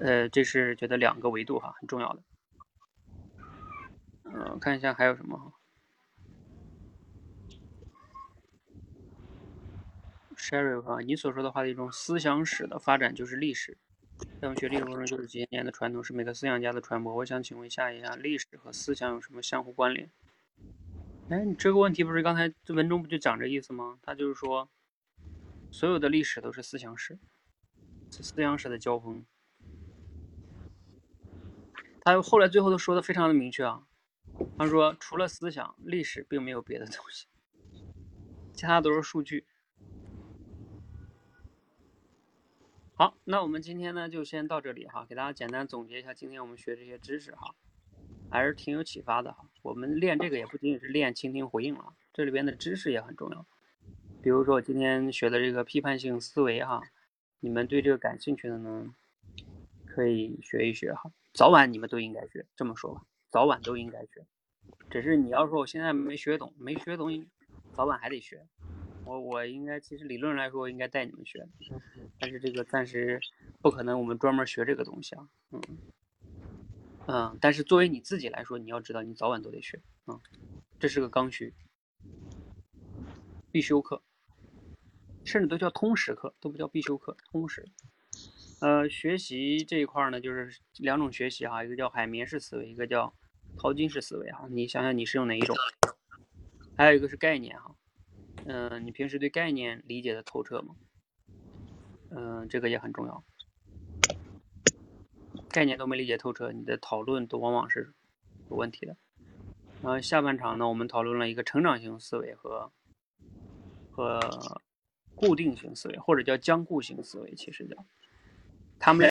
[SPEAKER 1] 呃，这是觉得两个维度哈，很重要的。嗯，看一下还有什么哈。Sherry 啊，你所说的话的一种思想史的发展就是历史，在我们学历史过程中就是几千年的传统，是每个思想家的传播。我想请问一下一下，历史和思想有什么相互关联？哎，你这个问题不是刚才这文中不就讲这意思吗？他就是说，所有的历史都是思想史，思想史的交锋。他后来最后都说的非常的明确啊，他说除了思想，历史并没有别的东西，其他都是数据。好，那我们今天呢就先到这里哈，给大家简单总结一下今天我们学这些知识哈，还是挺有启发的哈。我们练这个也不仅仅是练倾听回应了，这里边的知识也很重要。比如说我今天学的这个批判性思维哈，你们对这个感兴趣的呢，可以学一学哈，早晚你们都应该学，这么说吧，早晚都应该学。只是你要说我现在没学懂，没学懂，早晚还得学。我我应该其实理论来说应该带你们学，但是这个暂时不可能，我们专门学这个东西啊，嗯嗯，但是作为你自己来说，你要知道你早晚都得学啊，这是个刚需，必修课，甚至都叫通识课，都不叫必修课，通识。呃，学习这一块呢，就是两种学习哈，一个叫海绵式思维，一个叫淘金式思维哈，你想想你是用哪一种？还有一个是概念哈。嗯，你平时对概念理解的透彻吗？嗯，这个也很重要。概念都没理解透彻，你的讨论都往往是有问题的。然后下半场呢，我们讨论了一个成长型思维和和固定型思维，或者叫僵固型思维，其实叫他们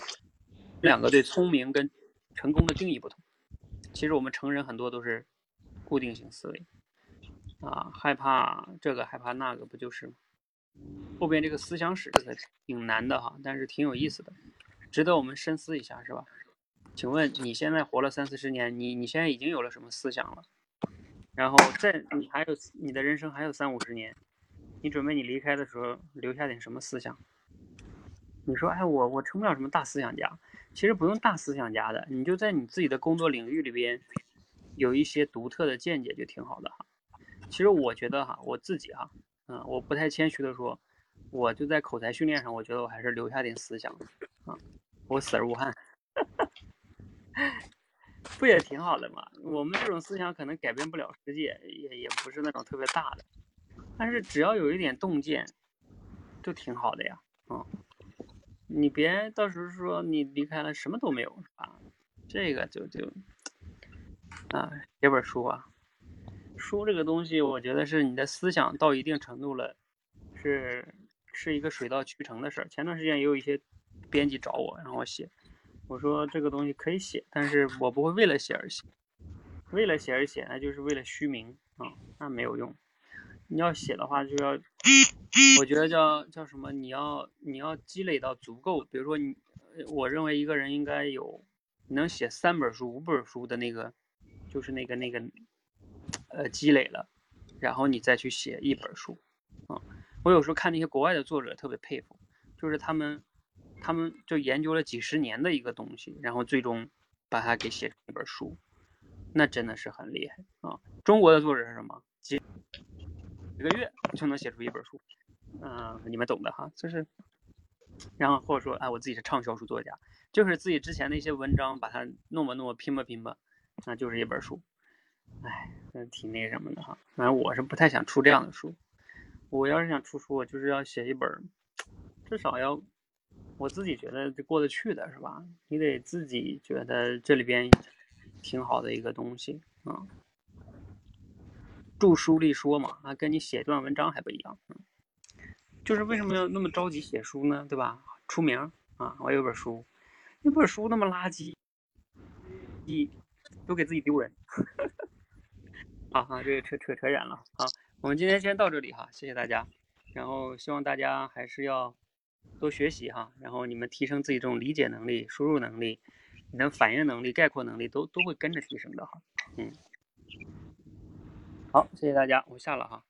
[SPEAKER 1] 两个对聪明跟成功的定义不同。其实我们成人很多都是固定型思维。啊，害怕这个，害怕那个，不就是吗？后边这个思想史这个挺难的哈，但是挺有意思的，值得我们深思一下，是吧？请问你现在活了三四十年，你你现在已经有了什么思想了？然后在你还有你的人生还有三五十年，你准备你离开的时候留下点什么思想？你说，哎，我我成不了什么大思想家，其实不用大思想家的，你就在你自己的工作领域里边有一些独特的见解就挺好的哈。其实我觉得哈，我自己哈，嗯，我不太谦虚的说，我就在口才训练上，我觉得我还是留下点思想啊，我死而无憾，不也挺好的吗？我们这种思想可能改变不了世界，也也不是那种特别大的，但是只要有一点洞见，就挺好的呀，啊，你别到时候说你离开了什么都没有啊，这个就就啊，写本书啊。书这个东西，我觉得是你的思想到一定程度了，是是一个水到渠成的事儿。前段时间也有一些编辑找我让我写，我说这个东西可以写，但是我不会为了写而写，为了写而写，那就是为了虚名啊，那没有用。你要写的话，就要，我觉得叫叫什么？你要你要积累到足够，比如说你，我认为一个人应该有能写三本书、五本书的那个，就是那个那个。呃，积累了，然后你再去写一本书，啊，我有时候看那些国外的作者特别佩服，就是他们，他们就研究了几十年的一个东西，然后最终把它给写成一本书，那真的是很厉害啊！中国的作者是什么？一个月就能写出一本书，嗯，你们懂的哈，就是，然后或者说，哎，我自己是畅销书作家，就是自己之前的一些文章把它弄吧弄吧拼吧拼吧，那就是一本书。哎，那挺那什么的哈。反正我是不太想出这样的书。我要是想出书，我就是要写一本，至少要我自己觉得过得去的，是吧？你得自己觉得这里边挺好的一个东西啊。著书立说嘛，啊，跟你写段文章还不一样。就是为什么要那么着急写书呢？对吧？出名啊！我有本书，那本书那么垃圾，一都给自己丢人。好哈，这个扯扯扯远了。好，我们今天先到这里哈，谢谢大家。然后希望大家还是要多学习哈，然后你们提升自己这种理解能力、输入能力、你的反应能力、概括能力都都会跟着提升的哈。嗯，好，谢谢大家，我下了哈。